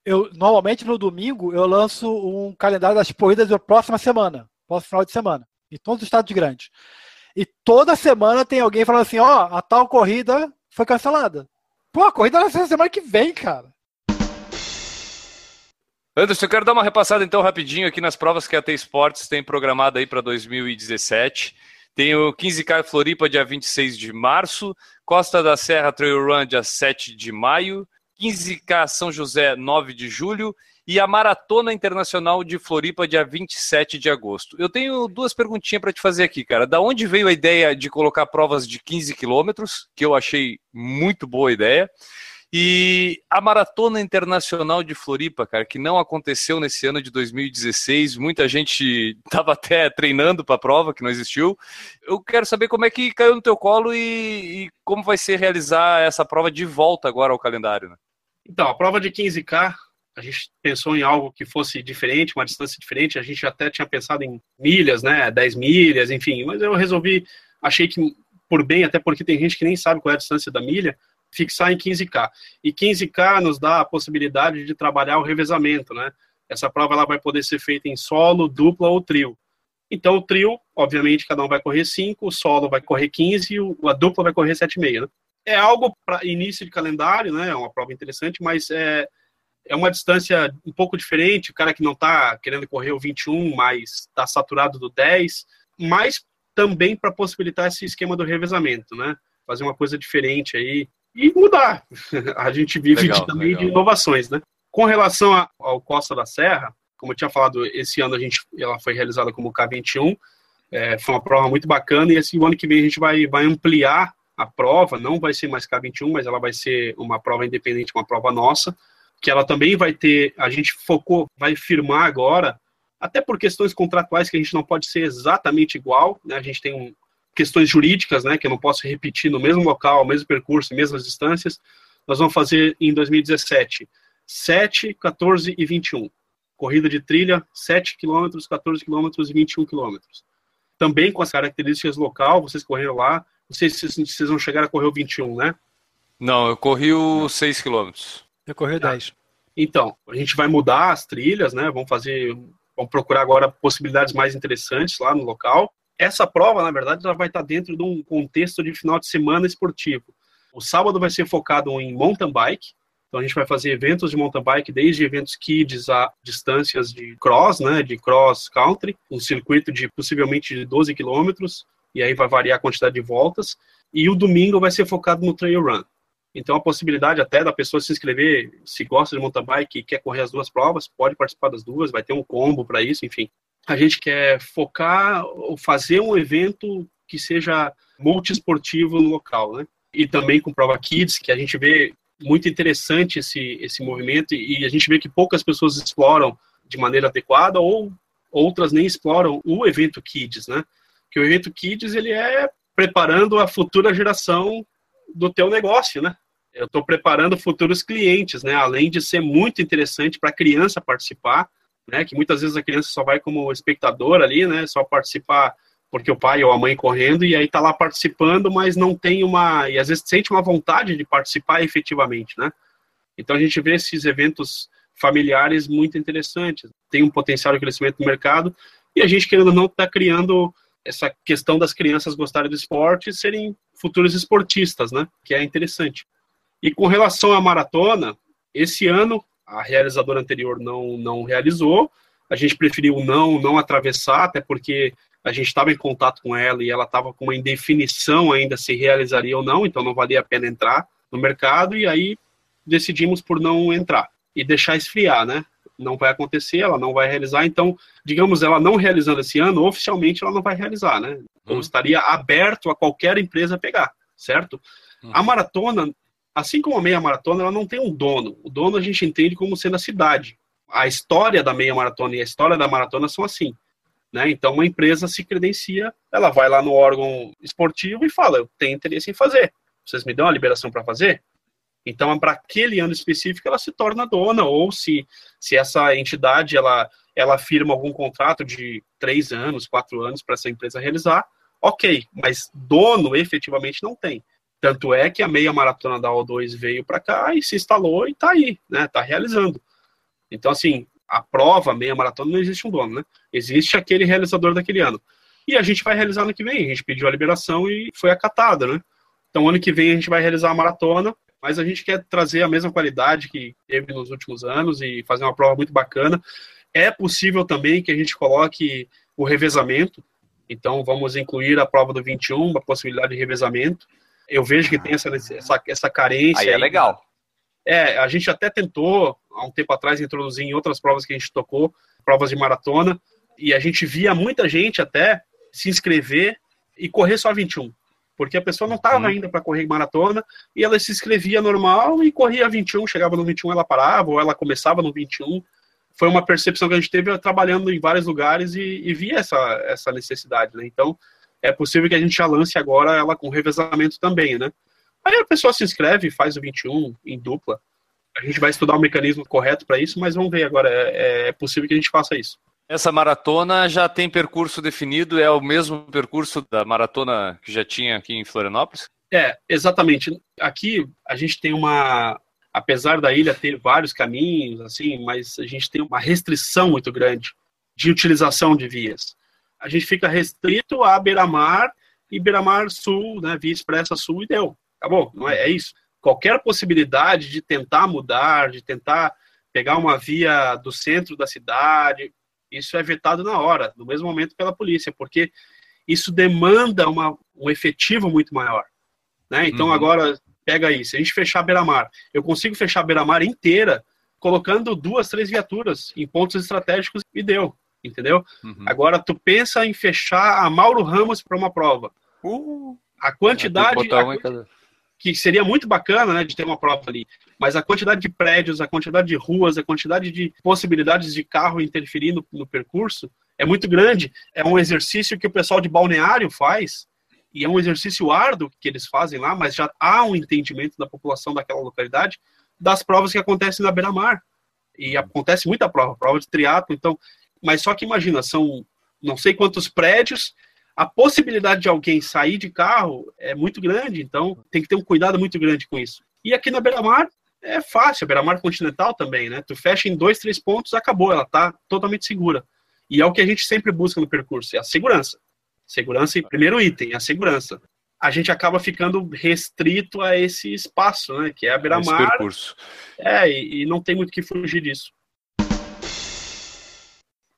eu, normalmente no domingo eu lanço um calendário das corridas da próxima semana, próximo final de semana em todos os estados grandes. E toda semana tem alguém falando assim: ó, oh, a tal corrida foi cancelada. Pô, a corrida vai ser semana que vem, cara. Anderson, eu quero dar uma repassada então rapidinho aqui nas provas que a T-Sports tem programada aí para 2017. Tem o 15K Floripa dia 26 de março, Costa da Serra Trail Run dia 7 de maio, 15K São José 9 de julho e a Maratona Internacional de Floripa, dia 27 de agosto. Eu tenho duas perguntinhas para te fazer aqui, cara. Da onde veio a ideia de colocar provas de 15 quilômetros, que eu achei muito boa ideia, e a Maratona Internacional de Floripa, cara, que não aconteceu nesse ano de 2016, muita gente estava até treinando para a prova, que não existiu. Eu quero saber como é que caiu no teu colo e, e como vai ser realizar essa prova de volta agora ao calendário, né? Então, a prova de 15K a gente pensou em algo que fosse diferente, uma distância diferente. A gente até tinha pensado em milhas, né? 10 milhas, enfim. Mas eu resolvi, achei que por bem, até porque tem gente que nem sabe qual é a distância da milha, fixar em 15K. E 15K nos dá a possibilidade de trabalhar o revezamento, né? Essa prova ela vai poder ser feita em solo, dupla ou trio. Então, o trio, obviamente, cada um vai correr 5, o solo vai correr 15 e a dupla vai correr 7,5. Né? É algo para início de calendário, né? É uma prova interessante, mas é, é uma distância um pouco diferente, o cara que não está querendo correr o 21, mas está saturado do 10, mas também para possibilitar esse esquema do revezamento, né? Fazer uma coisa diferente aí e mudar. A gente vive legal, também legal. de inovações, né? Com relação ao Costa da Serra, como eu tinha falado, esse ano a gente, ela foi realizada como K21, é, foi uma prova muito bacana e esse ano que vem a gente vai, vai ampliar a prova, não vai ser mais K21, mas ela vai ser uma prova independente, uma prova nossa, que ela também vai ter, a gente focou, vai firmar agora, até por questões contratuais que a gente não pode ser exatamente igual, né? A gente tem um, questões jurídicas, né, que eu não posso repetir no mesmo local, mesmo percurso, mesmas distâncias. Nós vamos fazer em 2017 7, 14 e 21. Corrida de trilha, 7 km, 14 km e 21 km. Também com as características local, vocês correram lá, não sei se vocês vão chegar a correr o 21, né? Não, eu corri os 6 quilômetros. Recorrer tá. 10. Então, a gente vai mudar as trilhas, né? Vamos fazer, vamos procurar agora possibilidades mais interessantes lá no local. Essa prova, na verdade, ela vai estar dentro de um contexto de final de semana esportivo. O sábado vai ser focado em mountain bike, então a gente vai fazer eventos de mountain bike, desde eventos kids a distâncias de cross, né, de cross country, um circuito de possivelmente de 12 quilômetros, e aí vai variar a quantidade de voltas. E o domingo vai ser focado no trail run. Então, a possibilidade até da pessoa se inscrever, se gosta de mountain bike e quer correr as duas provas, pode participar das duas, vai ter um combo para isso, enfim. A gente quer focar ou fazer um evento que seja multiesportivo no local, né? E também com prova kids, que a gente vê muito interessante esse, esse movimento e a gente vê que poucas pessoas exploram de maneira adequada ou outras nem exploram o evento kids, né? Que o evento kids ele é preparando a futura geração do teu negócio, né? eu estou preparando futuros clientes, né? Além de ser muito interessante para a criança participar, né? Que muitas vezes a criança só vai como espectador ali, né? Só participar porque o pai ou a mãe correndo e aí está lá participando, mas não tem uma e às vezes sente uma vontade de participar efetivamente, né? Então a gente vê esses eventos familiares muito interessantes, tem um potencial de crescimento no mercado e a gente querendo ou não está criando essa questão das crianças gostarem do esporte e serem futuros esportistas, né? Que é interessante. E com relação à maratona, esse ano a realizadora anterior não, não realizou, a gente preferiu não, não atravessar, até porque a gente estava em contato com ela e ela estava com uma indefinição ainda se realizaria ou não, então não valia a pena entrar no mercado, e aí decidimos por não entrar e deixar esfriar, né? Não vai acontecer, ela não vai realizar, então, digamos, ela não realizando esse ano, oficialmente ela não vai realizar, né? Ou uhum. estaria aberto a qualquer empresa pegar, certo? Uhum. A maratona, assim como a meia maratona, ela não tem um dono. O dono a gente entende como sendo a cidade. A história da meia maratona e a história da maratona são assim. Né? Então, uma empresa se credencia, ela vai lá no órgão esportivo e fala: Eu tenho interesse em fazer. Vocês me dão a liberação para fazer? Então, para aquele ano específico, ela se torna dona, ou se, se essa entidade ela, ela firma algum contrato de três anos, quatro anos para essa empresa realizar, ok, mas dono efetivamente não tem. Tanto é que a meia maratona da O2 veio para cá e se instalou e está aí, né? Está realizando. Então, assim, a prova, meia maratona, não existe um dono, né? Existe aquele realizador daquele ano. E a gente vai realizar no que vem. A gente pediu a liberação e foi acatada, né? Então, ano que vem a gente vai realizar a maratona, mas a gente quer trazer a mesma qualidade que teve nos últimos anos e fazer uma prova muito bacana. É possível também que a gente coloque o revezamento. Então, vamos incluir a prova do 21, uma possibilidade de revezamento eu vejo que tem essa, essa, essa carência. Aí é legal. É, a gente até tentou, há um tempo atrás, introduzir em outras provas que a gente tocou, provas de maratona, e a gente via muita gente até se inscrever e correr só 21. Porque a pessoa não estava uhum. ainda para correr maratona e ela se inscrevia normal e corria 21, chegava no 21 ela parava, ou ela começava no 21. Foi uma percepção que a gente teve trabalhando em vários lugares e, e via essa, essa necessidade, né? Então, é possível que a gente já lance agora ela com revezamento também, né? Aí a pessoa se inscreve, faz o 21 em dupla. A gente vai estudar o mecanismo correto para isso, mas vamos ver agora. É, é, possível que a gente faça isso. Essa maratona já tem percurso definido? É o mesmo percurso da maratona que já tinha aqui em Florianópolis? É, exatamente. Aqui a gente tem uma. Apesar da ilha ter vários caminhos, assim, mas a gente tem uma restrição muito grande de utilização de vias a gente fica restrito a Beira-Mar e Beira-Mar Sul, né, Via Expressa Sul e deu. Acabou, não é, é isso. Qualquer possibilidade de tentar mudar, de tentar pegar uma via do centro da cidade, isso é vetado na hora, no mesmo momento pela polícia, porque isso demanda uma, um efetivo muito maior. Né? Então, uhum. agora, pega aí, se a gente fechar a Beira-Mar, eu consigo fechar a Beira-Mar inteira colocando duas, três viaturas em pontos estratégicos e deu entendeu? Uhum. Agora, tu pensa em fechar a Mauro Ramos para uma prova. Uh, a quantidade. A que seria muito bacana, né, de ter uma prova ali. Mas a quantidade de prédios, a quantidade de ruas, a quantidade de possibilidades de carro interferir no, no percurso é muito grande. É um exercício que o pessoal de balneário faz, e é um exercício árduo que eles fazem lá, mas já há um entendimento da população daquela localidade das provas que acontecem na beira-mar. E acontece muita prova, prova de triatlo, então mas só que imagina, são não sei quantos prédios, a possibilidade de alguém sair de carro é muito grande, então tem que ter um cuidado muito grande com isso. E aqui na Beira-Mar é fácil, a Beira-Mar Continental também, né? Tu fecha em dois, três pontos, acabou, ela tá totalmente segura. E é o que a gente sempre busca no percurso, é a segurança. Segurança, primeiro item, a segurança. A gente acaba ficando restrito a esse espaço, né? Que é a beira-mar. É, e, e não tem muito que fugir disso.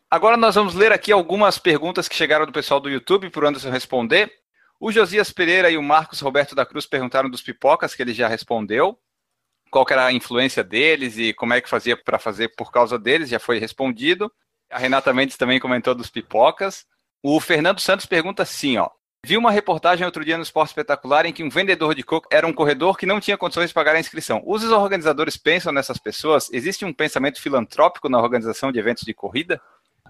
Agora nós vamos ler aqui algumas perguntas que chegaram do pessoal do YouTube para o Anderson responder. O Josias Pereira e o Marcos Roberto da Cruz perguntaram dos pipocas, que ele já respondeu. Qual era a influência deles e como é que fazia para fazer por causa deles, já foi respondido. A Renata Mendes também comentou dos pipocas. O Fernando Santos pergunta assim, ó. Vi uma reportagem outro dia no Esporte Espetacular em que um vendedor de coco era um corredor que não tinha condições de pagar a inscrição. Os organizadores pensam nessas pessoas? Existe um pensamento filantrópico na organização de eventos de corrida?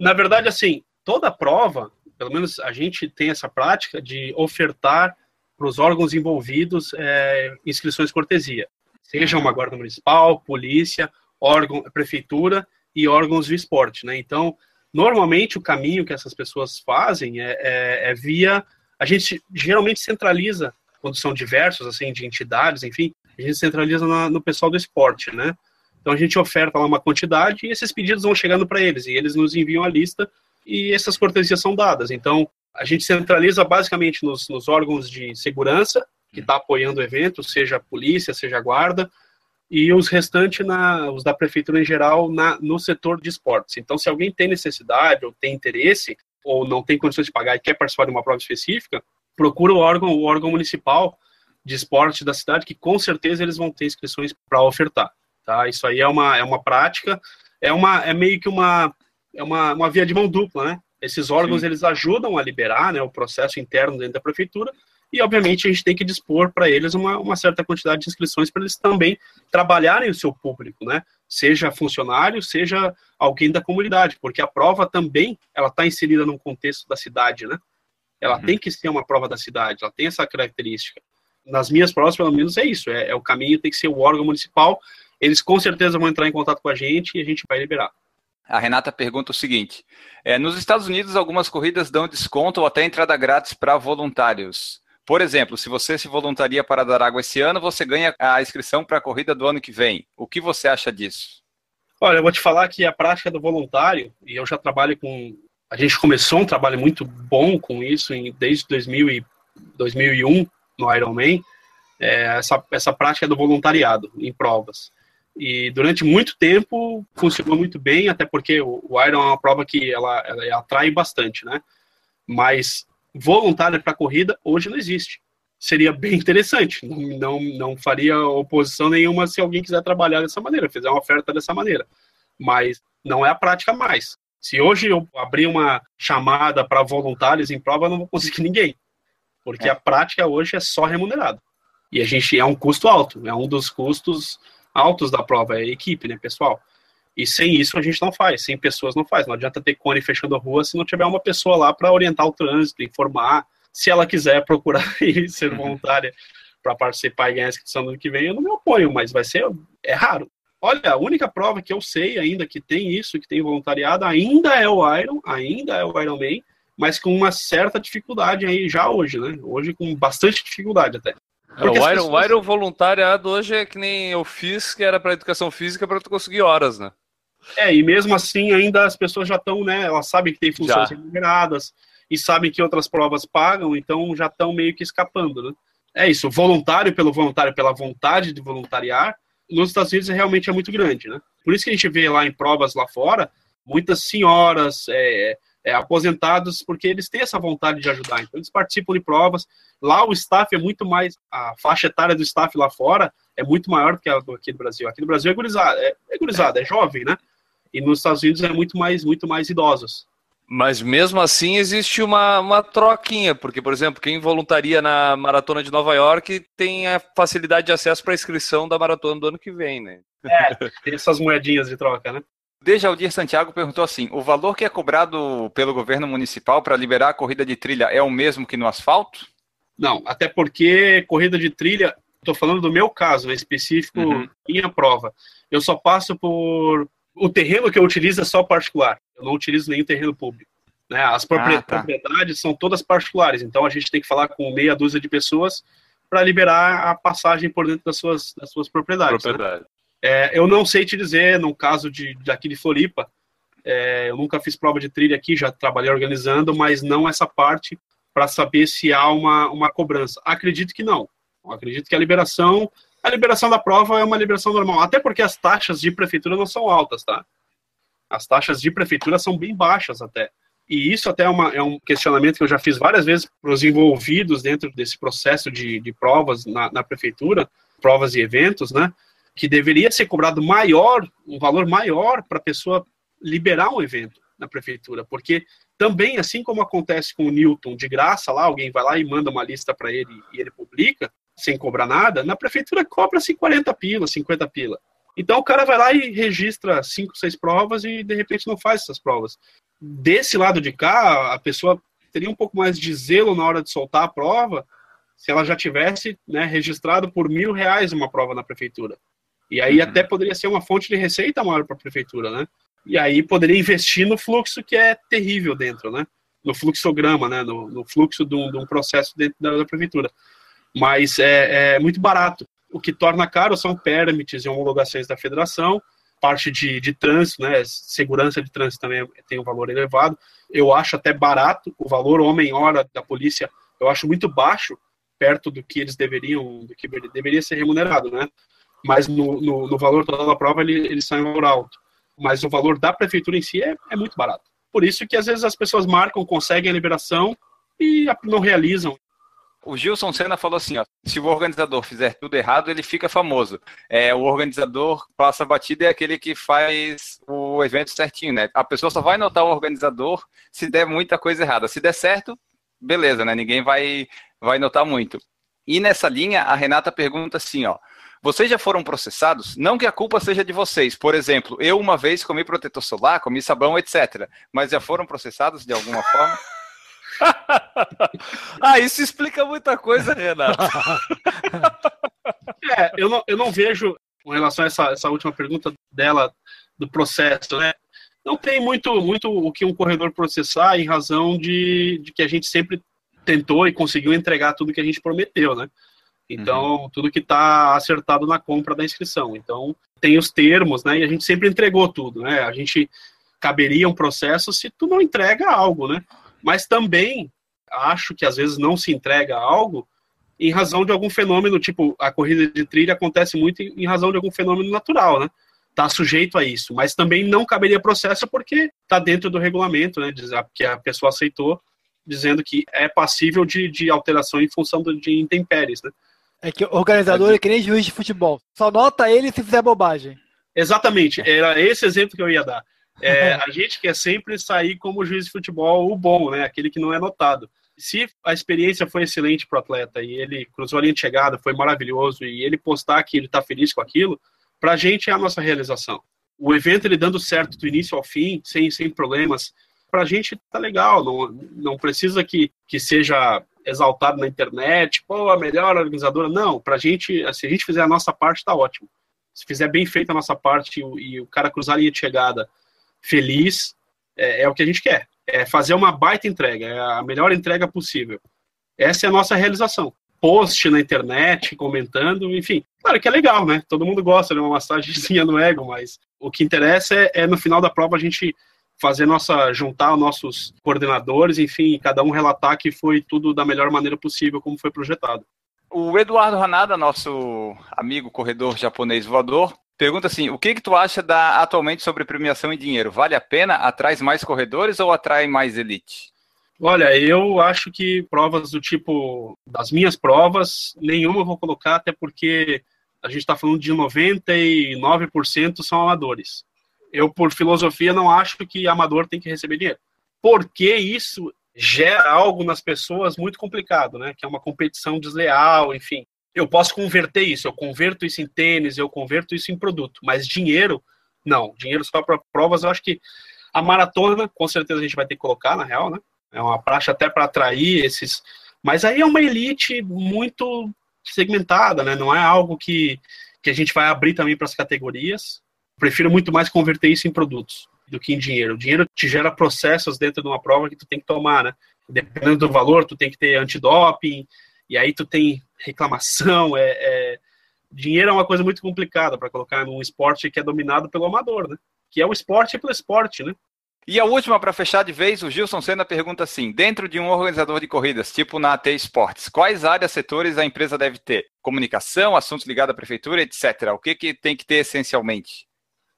Na verdade, assim, toda prova, pelo menos a gente tem essa prática de ofertar para os órgãos envolvidos é, inscrições cortesia, seja uma guarda municipal, polícia, órgão, prefeitura e órgãos de esporte, né? Então, normalmente o caminho que essas pessoas fazem é, é, é via a gente geralmente centraliza quando são diversos assim de entidades, enfim, a gente centraliza na, no pessoal do esporte, né? Então a gente oferta lá uma quantidade e esses pedidos vão chegando para eles e eles nos enviam a lista e essas cortesias são dadas. Então a gente centraliza basicamente nos, nos órgãos de segurança que está apoiando o evento, seja a polícia, seja a guarda, e os restantes, na, os da prefeitura em geral, na, no setor de esportes. Então, se alguém tem necessidade ou tem interesse, ou não tem condições de pagar e quer participar de uma prova específica, procura o órgão, o órgão municipal de esporte da cidade, que com certeza eles vão ter inscrições para ofertar. Tá? Isso aí é uma, é uma prática, é, uma, é meio que uma, é uma, uma via de mão dupla, né? Esses órgãos, Sim. eles ajudam a liberar né, o processo interno dentro da prefeitura, e obviamente a gente tem que dispor para eles uma, uma certa quantidade de inscrições para eles também trabalharem o seu público, né? Seja funcionário, seja alguém da comunidade, porque a prova também ela está inserida num contexto da cidade, né? Ela uhum. tem que ser uma prova da cidade, ela tem essa característica. Nas minhas provas, pelo menos, é isso. É, é o caminho tem que ser o órgão municipal. Eles com certeza vão entrar em contato com a gente e a gente vai liberar. A Renata pergunta o seguinte: é, nos Estados Unidos, algumas corridas dão desconto ou até entrada grátis para voluntários. Por exemplo, se você se voluntaria para dar água esse ano, você ganha a inscrição para a corrida do ano que vem. O que você acha disso? Olha, eu vou te falar que a prática do voluntário, e eu já trabalho com. A gente começou um trabalho muito bom com isso em, desde 2000 e, 2001 no Ironman, é, essa, essa prática do voluntariado em provas. E durante muito tempo funcionou muito bem, até porque o, Iron é uma prova que ela, ela atrai bastante, né? Mas voluntária para corrida hoje não existe. Seria bem interessante, não, não, não faria oposição nenhuma se alguém quiser trabalhar dessa maneira, fizer uma oferta dessa maneira. Mas não é a prática mais. Se hoje eu abrir uma chamada para voluntários em prova, eu não vou conseguir ninguém. Porque é. a prática hoje é só remunerada. E a gente é um custo alto, é um dos custos altos da prova, é equipe, né, pessoal? E sem isso a gente não faz, sem pessoas não faz. Não adianta ter cone fechando a rua se não tiver uma pessoa lá para orientar o trânsito, informar. Se ela quiser procurar e ser uhum. voluntária para participar e ganhar a inscrição no ano que vem, eu não me oponho, mas vai ser é raro. Olha, a única prova que eu sei ainda que tem isso, que tem voluntariado, ainda é o Iron, ainda é o Iron Man, mas com uma certa dificuldade aí já hoje, né? Hoje com bastante dificuldade até. É, o, Iron, pessoas... o Iron voluntariado hoje é que nem eu fiz, que era para educação física para tu conseguir horas, né? É, e mesmo assim, ainda as pessoas já estão, né? Elas sabem que tem funções remuneradas e sabem que outras provas pagam, então já estão meio que escapando, né? É isso, voluntário pelo voluntário, pela vontade de voluntariar, nos Estados Unidos realmente é muito grande, né? Por isso que a gente vê lá em provas lá fora, muitas senhoras, é, é, aposentados, porque eles têm essa vontade de ajudar. Então, eles participam de provas. Lá, o staff é muito mais. A faixa etária do staff lá fora é muito maior do que a do aqui no Brasil. Aqui no Brasil é gurizada, é, é gurizada, é jovem, né? E nos Estados Unidos é muito mais, muito mais idosos. Mas mesmo assim existe uma, uma troquinha, porque, por exemplo, quem voluntaria na Maratona de Nova York tem a facilidade de acesso para a inscrição da maratona do ano que vem, né? É, tem essas moedinhas de troca, né? Dejaldir Santiago perguntou assim: o valor que é cobrado pelo governo municipal para liberar a corrida de trilha é o mesmo que no asfalto? Não, até porque corrida de trilha, estou falando do meu caso, né, específico, uhum. minha prova. Eu só passo por o terreno que eu utilizo é só particular. Eu não utilizo nenhum terreno público. Né? As propriedades, ah, tá. propriedades são todas particulares, então a gente tem que falar com meia dúzia de pessoas para liberar a passagem por dentro das suas, das suas propriedades. Né? Propriedade. Né? É, eu não sei te dizer, no caso de, daqui de Floripa, é, eu nunca fiz prova de trilha aqui, já trabalhei organizando, mas não essa parte para saber se há uma, uma cobrança. Acredito que não. Acredito que a liberação a liberação da prova é uma liberação normal, até porque as taxas de prefeitura não são altas, tá? As taxas de prefeitura são bem baixas até. E isso até é, uma, é um questionamento que eu já fiz várias vezes para os envolvidos dentro desse processo de, de provas na, na prefeitura, provas e eventos, né? Que deveria ser cobrado maior, um valor maior para a pessoa liberar um evento na prefeitura, porque também, assim como acontece com o Newton de graça lá, alguém vai lá e manda uma lista para ele e ele publica, sem cobrar nada, na prefeitura cobra-se 40 pila, 50 pila. Então o cara vai lá e registra cinco, seis provas e de repente não faz essas provas. Desse lado de cá, a pessoa teria um pouco mais de zelo na hora de soltar a prova se ela já tivesse né, registrado por mil reais uma prova na prefeitura. E aí uhum. até poderia ser uma fonte de receita maior para a prefeitura, né? E aí poderia investir no fluxo que é terrível dentro, né? No fluxograma, né? No, no fluxo de um, de um processo dentro da, da prefeitura mas é, é muito barato. O que torna caro são permits e homologações da federação, parte de, de trânsito, né, segurança de trânsito também tem um valor elevado. Eu acho até barato o valor homem-hora da polícia, eu acho muito baixo, perto do que eles deveriam, do que deveria ser remunerado, né? Mas no, no, no valor total da prova ele, ele sai um valor alto. Mas o valor da prefeitura em si é, é muito barato. Por isso que às vezes as pessoas marcam, conseguem a liberação e não realizam. O Gilson Senna falou assim: ó, se o organizador fizer tudo errado, ele fica famoso. É, o organizador passa batida é aquele que faz o evento certinho, né? A pessoa só vai notar o organizador se der muita coisa errada. Se der certo, beleza, né? Ninguém vai, vai notar muito. E nessa linha, a Renata pergunta assim: ó. Vocês já foram processados? Não que a culpa seja de vocês. Por exemplo, eu uma vez comi protetor solar, comi sabão, etc. Mas já foram processados de alguma forma? ah, isso explica muita coisa, Renato. é, eu não, eu não vejo, com relação a essa, essa última pergunta dela, do processo, né? Não tem muito, muito o que um corredor processar em razão de, de que a gente sempre tentou e conseguiu entregar tudo que a gente prometeu, né? Então, uhum. tudo que está acertado na compra da inscrição. Então, tem os termos, né? E a gente sempre entregou tudo, né? A gente caberia um processo se tu não entrega algo, né? Mas também acho que às vezes não se entrega algo em razão de algum fenômeno, tipo, a corrida de trilha acontece muito em razão de algum fenômeno natural, né? Tá sujeito a isso, mas também não caberia processo porque tá dentro do regulamento, né? Que a pessoa aceitou, dizendo que é passível de, de alteração em função de intempéries, né? É que o organizador é que nem juiz de futebol. Só nota ele se fizer bobagem. Exatamente, era esse exemplo que eu ia dar. É, a gente quer sempre sair como juiz de futebol o bom, né? Aquele que não é notado. Se a experiência foi excelente para o atleta e ele cruzou a linha de chegada, foi maravilhoso, e ele postar que ele está feliz com aquilo, para a gente é a nossa realização. O evento ele dando certo do início ao fim, sem, sem problemas, para a gente tá legal. Não, não precisa que, que seja exaltado na internet, pô, a melhor organizadora. Não, para a gente, se a gente fizer a nossa parte, tá ótimo. Se fizer bem feita a nossa parte e, e o cara cruzar a linha de chegada feliz, é, é, o que a gente quer. É fazer uma baita entrega, é a melhor entrega possível. Essa é a nossa realização. Post na internet, comentando, enfim. Claro que é legal, né? Todo mundo gosta de uma massagenzinha no ego, mas o que interessa é, é no final da prova a gente fazer nossa juntar nossos coordenadores, enfim, cada um relatar que foi tudo da melhor maneira possível como foi projetado. O Eduardo Hanada, nosso amigo corredor japonês voador, Pergunta assim: o que, que tu acha da atualmente sobre premiação em dinheiro? Vale a pena? Atrai mais corredores ou atrai mais elite? Olha, eu acho que provas do tipo das minhas provas, nenhuma eu vou colocar, até porque a gente está falando de 99% são amadores. Eu, por filosofia, não acho que amador tem que receber dinheiro. Porque isso gera algo nas pessoas muito complicado, né? Que é uma competição desleal, enfim eu posso converter isso, eu converto isso em tênis, eu converto isso em produto, mas dinheiro, não. Dinheiro só para provas, eu acho que a maratona, com certeza a gente vai ter que colocar, na real, né? É uma praxe até para atrair esses. Mas aí é uma elite muito segmentada, né? Não é algo que, que a gente vai abrir também para as categorias. Prefiro muito mais converter isso em produtos do que em dinheiro. O dinheiro te gera processos dentro de uma prova que tu tem que tomar, né? Dependendo do valor, tu tem que ter antidoping, e aí tu tem reclamação, é, é... dinheiro é uma coisa muito complicada para colocar num esporte que é dominado pelo amador, né? Que é o esporte pelo esporte, né? E a última, para fechar de vez, o Gilson Senna pergunta assim: dentro de um organizador de corridas, tipo na AT Esportes, quais áreas, setores a empresa deve ter? Comunicação, assuntos ligados à prefeitura, etc. O que, que tem que ter essencialmente?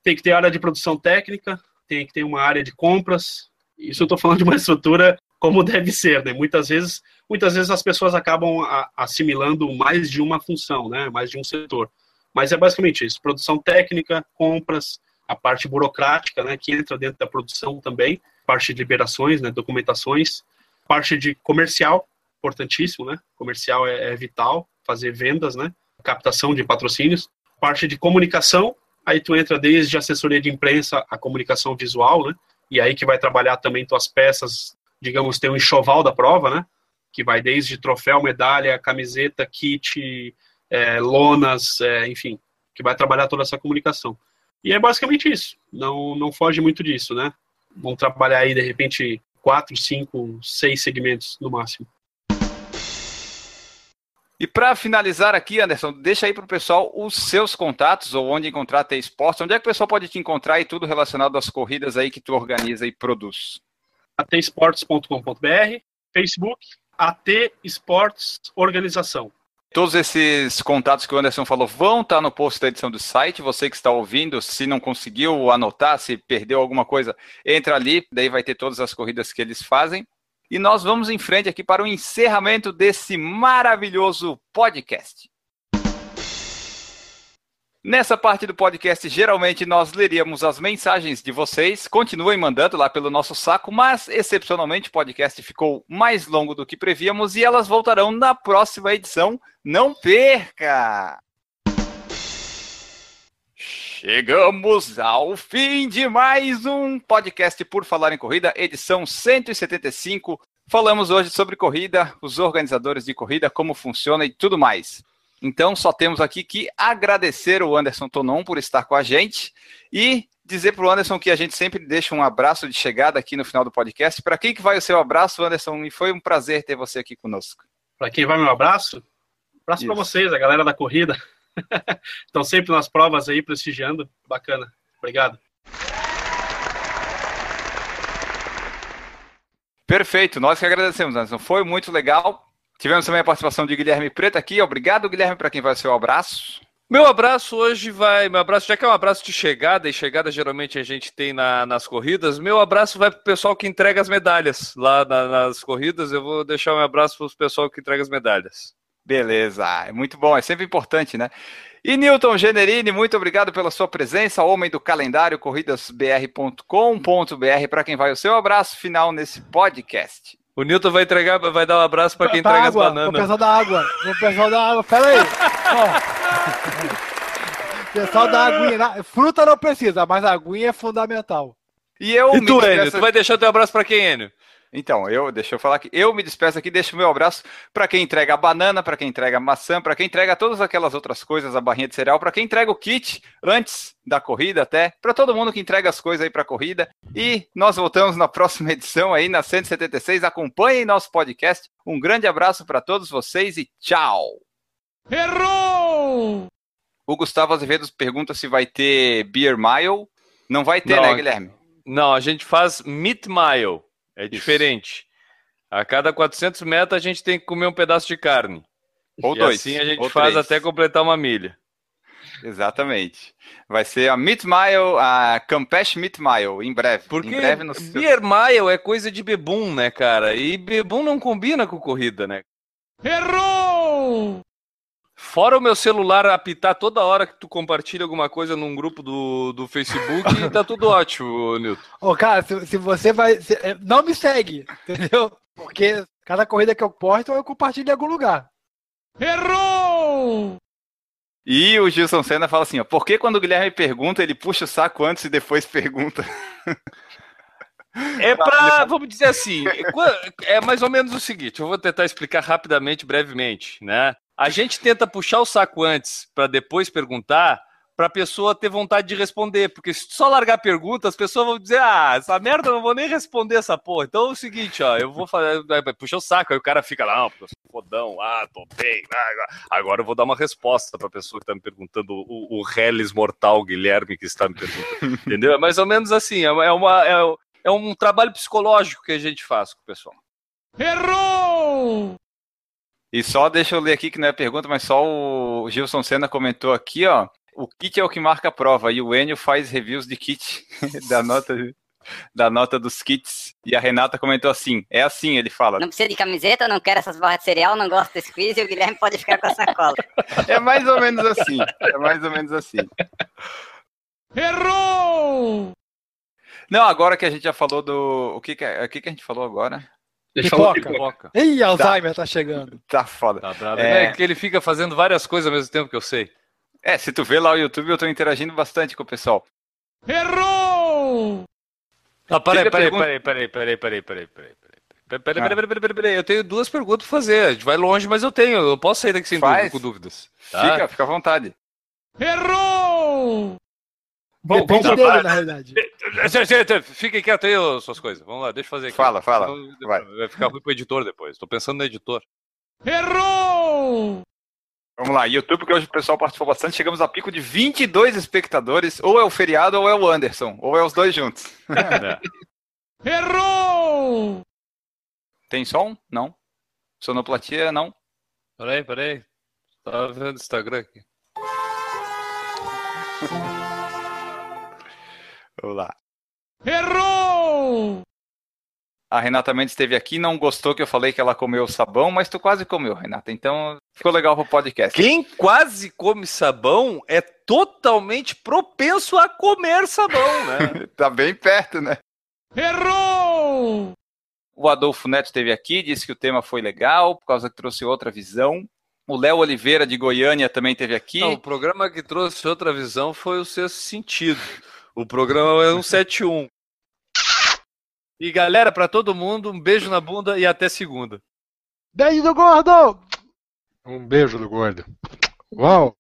Tem que ter área de produção técnica, tem que ter uma área de compras. Isso eu estou falando de uma estrutura como deve ser, né? Muitas vezes, muitas vezes as pessoas acabam assimilando mais de uma função, né? Mais de um setor. Mas é basicamente isso: produção técnica, compras, a parte burocrática, né? Que entra dentro da produção também, parte de liberações, né? Documentações, parte de comercial, importantíssimo, né? Comercial é, é vital, fazer vendas, né? Captação de patrocínios, parte de comunicação, aí tu entra desde assessoria de imprensa a comunicação visual, né? E aí que vai trabalhar também tuas peças digamos, tem um enxoval da prova, né? Que vai desde troféu, medalha, camiseta, kit, é, lonas, é, enfim, que vai trabalhar toda essa comunicação. E é basicamente isso. Não, não foge muito disso, né? Vão trabalhar aí, de repente, quatro, cinco, seis segmentos no máximo. E para finalizar aqui, Anderson, deixa aí para o pessoal os seus contatos ou onde encontrar a T-Sports. Onde é que o pessoal pode te encontrar e tudo relacionado às corridas aí que tu organiza e produz? atesports.com.br, Facebook, AT Esportes Organização. Todos esses contatos que o Anderson falou vão estar no post da edição do site. Você que está ouvindo, se não conseguiu anotar, se perdeu alguma coisa, entra ali, daí vai ter todas as corridas que eles fazem. E nós vamos em frente aqui para o encerramento desse maravilhoso podcast. Nessa parte do podcast, geralmente nós leríamos as mensagens de vocês. Continuem mandando lá pelo nosso saco, mas excepcionalmente o podcast ficou mais longo do que prevíamos e elas voltarão na próxima edição. Não perca! Chegamos ao fim de mais um podcast por falar em corrida, edição 175. Falamos hoje sobre corrida, os organizadores de corrida, como funciona e tudo mais. Então, só temos aqui que agradecer o Anderson Tonon por estar com a gente e dizer para o Anderson que a gente sempre deixa um abraço de chegada aqui no final do podcast. Para quem que vai o seu abraço, Anderson? E foi um prazer ter você aqui conosco. Para quem vai meu abraço? Abraço para vocês, a galera da corrida. Estão sempre nas provas aí, prestigiando. Bacana. Obrigado. Perfeito, nós que agradecemos, Anderson. Foi muito legal. Tivemos também a participação de Guilherme Preto aqui. Obrigado, Guilherme, para quem vai ser o abraço. Meu abraço hoje vai. Meu abraço, já que é um abraço de chegada, e chegada geralmente a gente tem na, nas corridas, meu abraço vai para o pessoal que entrega as medalhas lá na, nas corridas. Eu vou deixar um abraço para o pessoal que entrega as medalhas. Beleza, é muito bom, é sempre importante, né? E Newton Generini, muito obrigado pela sua presença, homem do calendário corridasbr.com.br, para quem vai o seu abraço final nesse podcast. O Newton vai entregar, vai dar um abraço para quem entrega água, as bananas. O pessoal da água. O pessoal da água. Pera aí. o pessoal da aguinha. Fruta não precisa, mas a aguinha é fundamental. E eu e tu, Enio? Tu vai deixar teu abraço para quem, Enio? Então, eu, deixa eu falar aqui, eu me despeço aqui, deixo o meu abraço para quem entrega a banana, para quem entrega a maçã, para quem entrega todas aquelas outras coisas, a barrinha de cereal, para quem entrega o kit antes da corrida até, para todo mundo que entrega as coisas aí para a corrida. E nós voltamos na próxima edição aí, na 176. Acompanhem nosso podcast. Um grande abraço para todos vocês e tchau! Errou! O Gustavo Azevedo pergunta se vai ter Beer Mile. Não vai ter, não, né, Guilherme? Não, a gente faz Meat Mile. É diferente. A cada 400 metros a gente tem que comer um pedaço de carne. Ou e dois. assim a gente faz três. até completar uma milha. Exatamente. Vai ser a Meat Mile, a Campeche Meat Mile, em breve. Porque em breve no Beer Mile é coisa de bebum, né, cara? E bebum não combina com corrida, né? Errou! Fora o meu celular apitar toda hora que tu compartilha alguma coisa num grupo do, do Facebook, tá tudo ótimo, Nilton. Ô, cara, se, se você vai. Se, é, não me segue, entendeu? Porque cada corrida que eu posto, eu compartilho em algum lugar. Errou! E o Gilson Senna fala assim: ó, por que quando o Guilherme pergunta, ele puxa o saco antes e depois pergunta? É pra, vamos dizer assim, é mais ou menos o seguinte, eu vou tentar explicar rapidamente, brevemente, né? A gente tenta puxar o saco antes para depois perguntar, para a pessoa ter vontade de responder, porque se só largar a pergunta, as pessoas vão dizer: "Ah, essa merda eu não vou nem responder essa porra". Então é o seguinte, ó, eu vou fazer, puxar o saco, aí o cara fica lá, não, eu sou fodão, ah, tô bem, ah, agora eu vou dar uma resposta para a pessoa que está me perguntando, o, o Hellis mortal Guilherme que está me perguntando. Entendeu? É mais ou menos assim, é uma é, é um trabalho psicológico que a gente faz com o pessoal. Errou! E só deixa eu ler aqui que não é pergunta, mas só o Gilson Senna comentou aqui, ó. O kit é o que marca a prova e o Enio faz reviews de kit da nota da nota dos kits. E a Renata comentou assim: é assim, ele fala. Não precisa de camiseta, não quero essas barras de cereal, não gosto desse quiz e o Guilherme pode ficar com a sacola. é mais ou menos assim. É mais ou menos assim. Errou! Não, agora que a gente já falou do. O que, que, o que, que a gente falou agora? Pipoca. pipoca. Ih, Alzheimer tá, tá chegando. Tá foda. Tá bravo. É... é que ele fica fazendo várias coisas ao mesmo tempo que eu sei. É, se tu vê lá o YouTube, eu tô interagindo bastante com o pessoal. Errou! Não, peraí, peraí, peraí, peraí, peraí, peraí, peraí, peraí, peraí. Peraí, peraí, peraí, peraí, peraí, Eu tenho duas perguntas pra fazer. A gente vai longe, mas eu tenho. Eu posso sair daqui sem dúvida, com dúvidas. Tá? Fica, fica à vontade. Errou! Bom, Depende vamos dele, na realidade. Fiquem quieto aí, suas coisas. Vamos lá, deixa eu fazer aqui. Fala, fala. Vai. vai ficar ruim pro editor depois. Tô pensando no editor. Errou! Vamos lá, YouTube, que hoje o pessoal participou bastante. Chegamos a pico de 22 espectadores. Ou é o feriado ou é o Anderson. Ou é os dois juntos. É. Errou! Tem som? Não. Sonoplatia? Não. Peraí, peraí. Tava vendo o Instagram aqui. Vamos lá. Errou! A Renata Mendes esteve aqui e não gostou que eu falei que ela comeu sabão, mas tu quase comeu, Renata. Então ficou legal pro podcast. Quem quase come sabão é totalmente propenso a comer sabão, né? tá bem perto, né? Errou! O Adolfo Neto esteve aqui, disse que o tema foi legal, por causa que trouxe outra visão. O Léo Oliveira, de Goiânia, também esteve aqui. Não, o programa que trouxe outra visão foi o Sexto Sentido. O programa é 171. E galera, pra todo mundo, um beijo na bunda e até segunda. Beijo do gordo! Um beijo do gordo. Uau!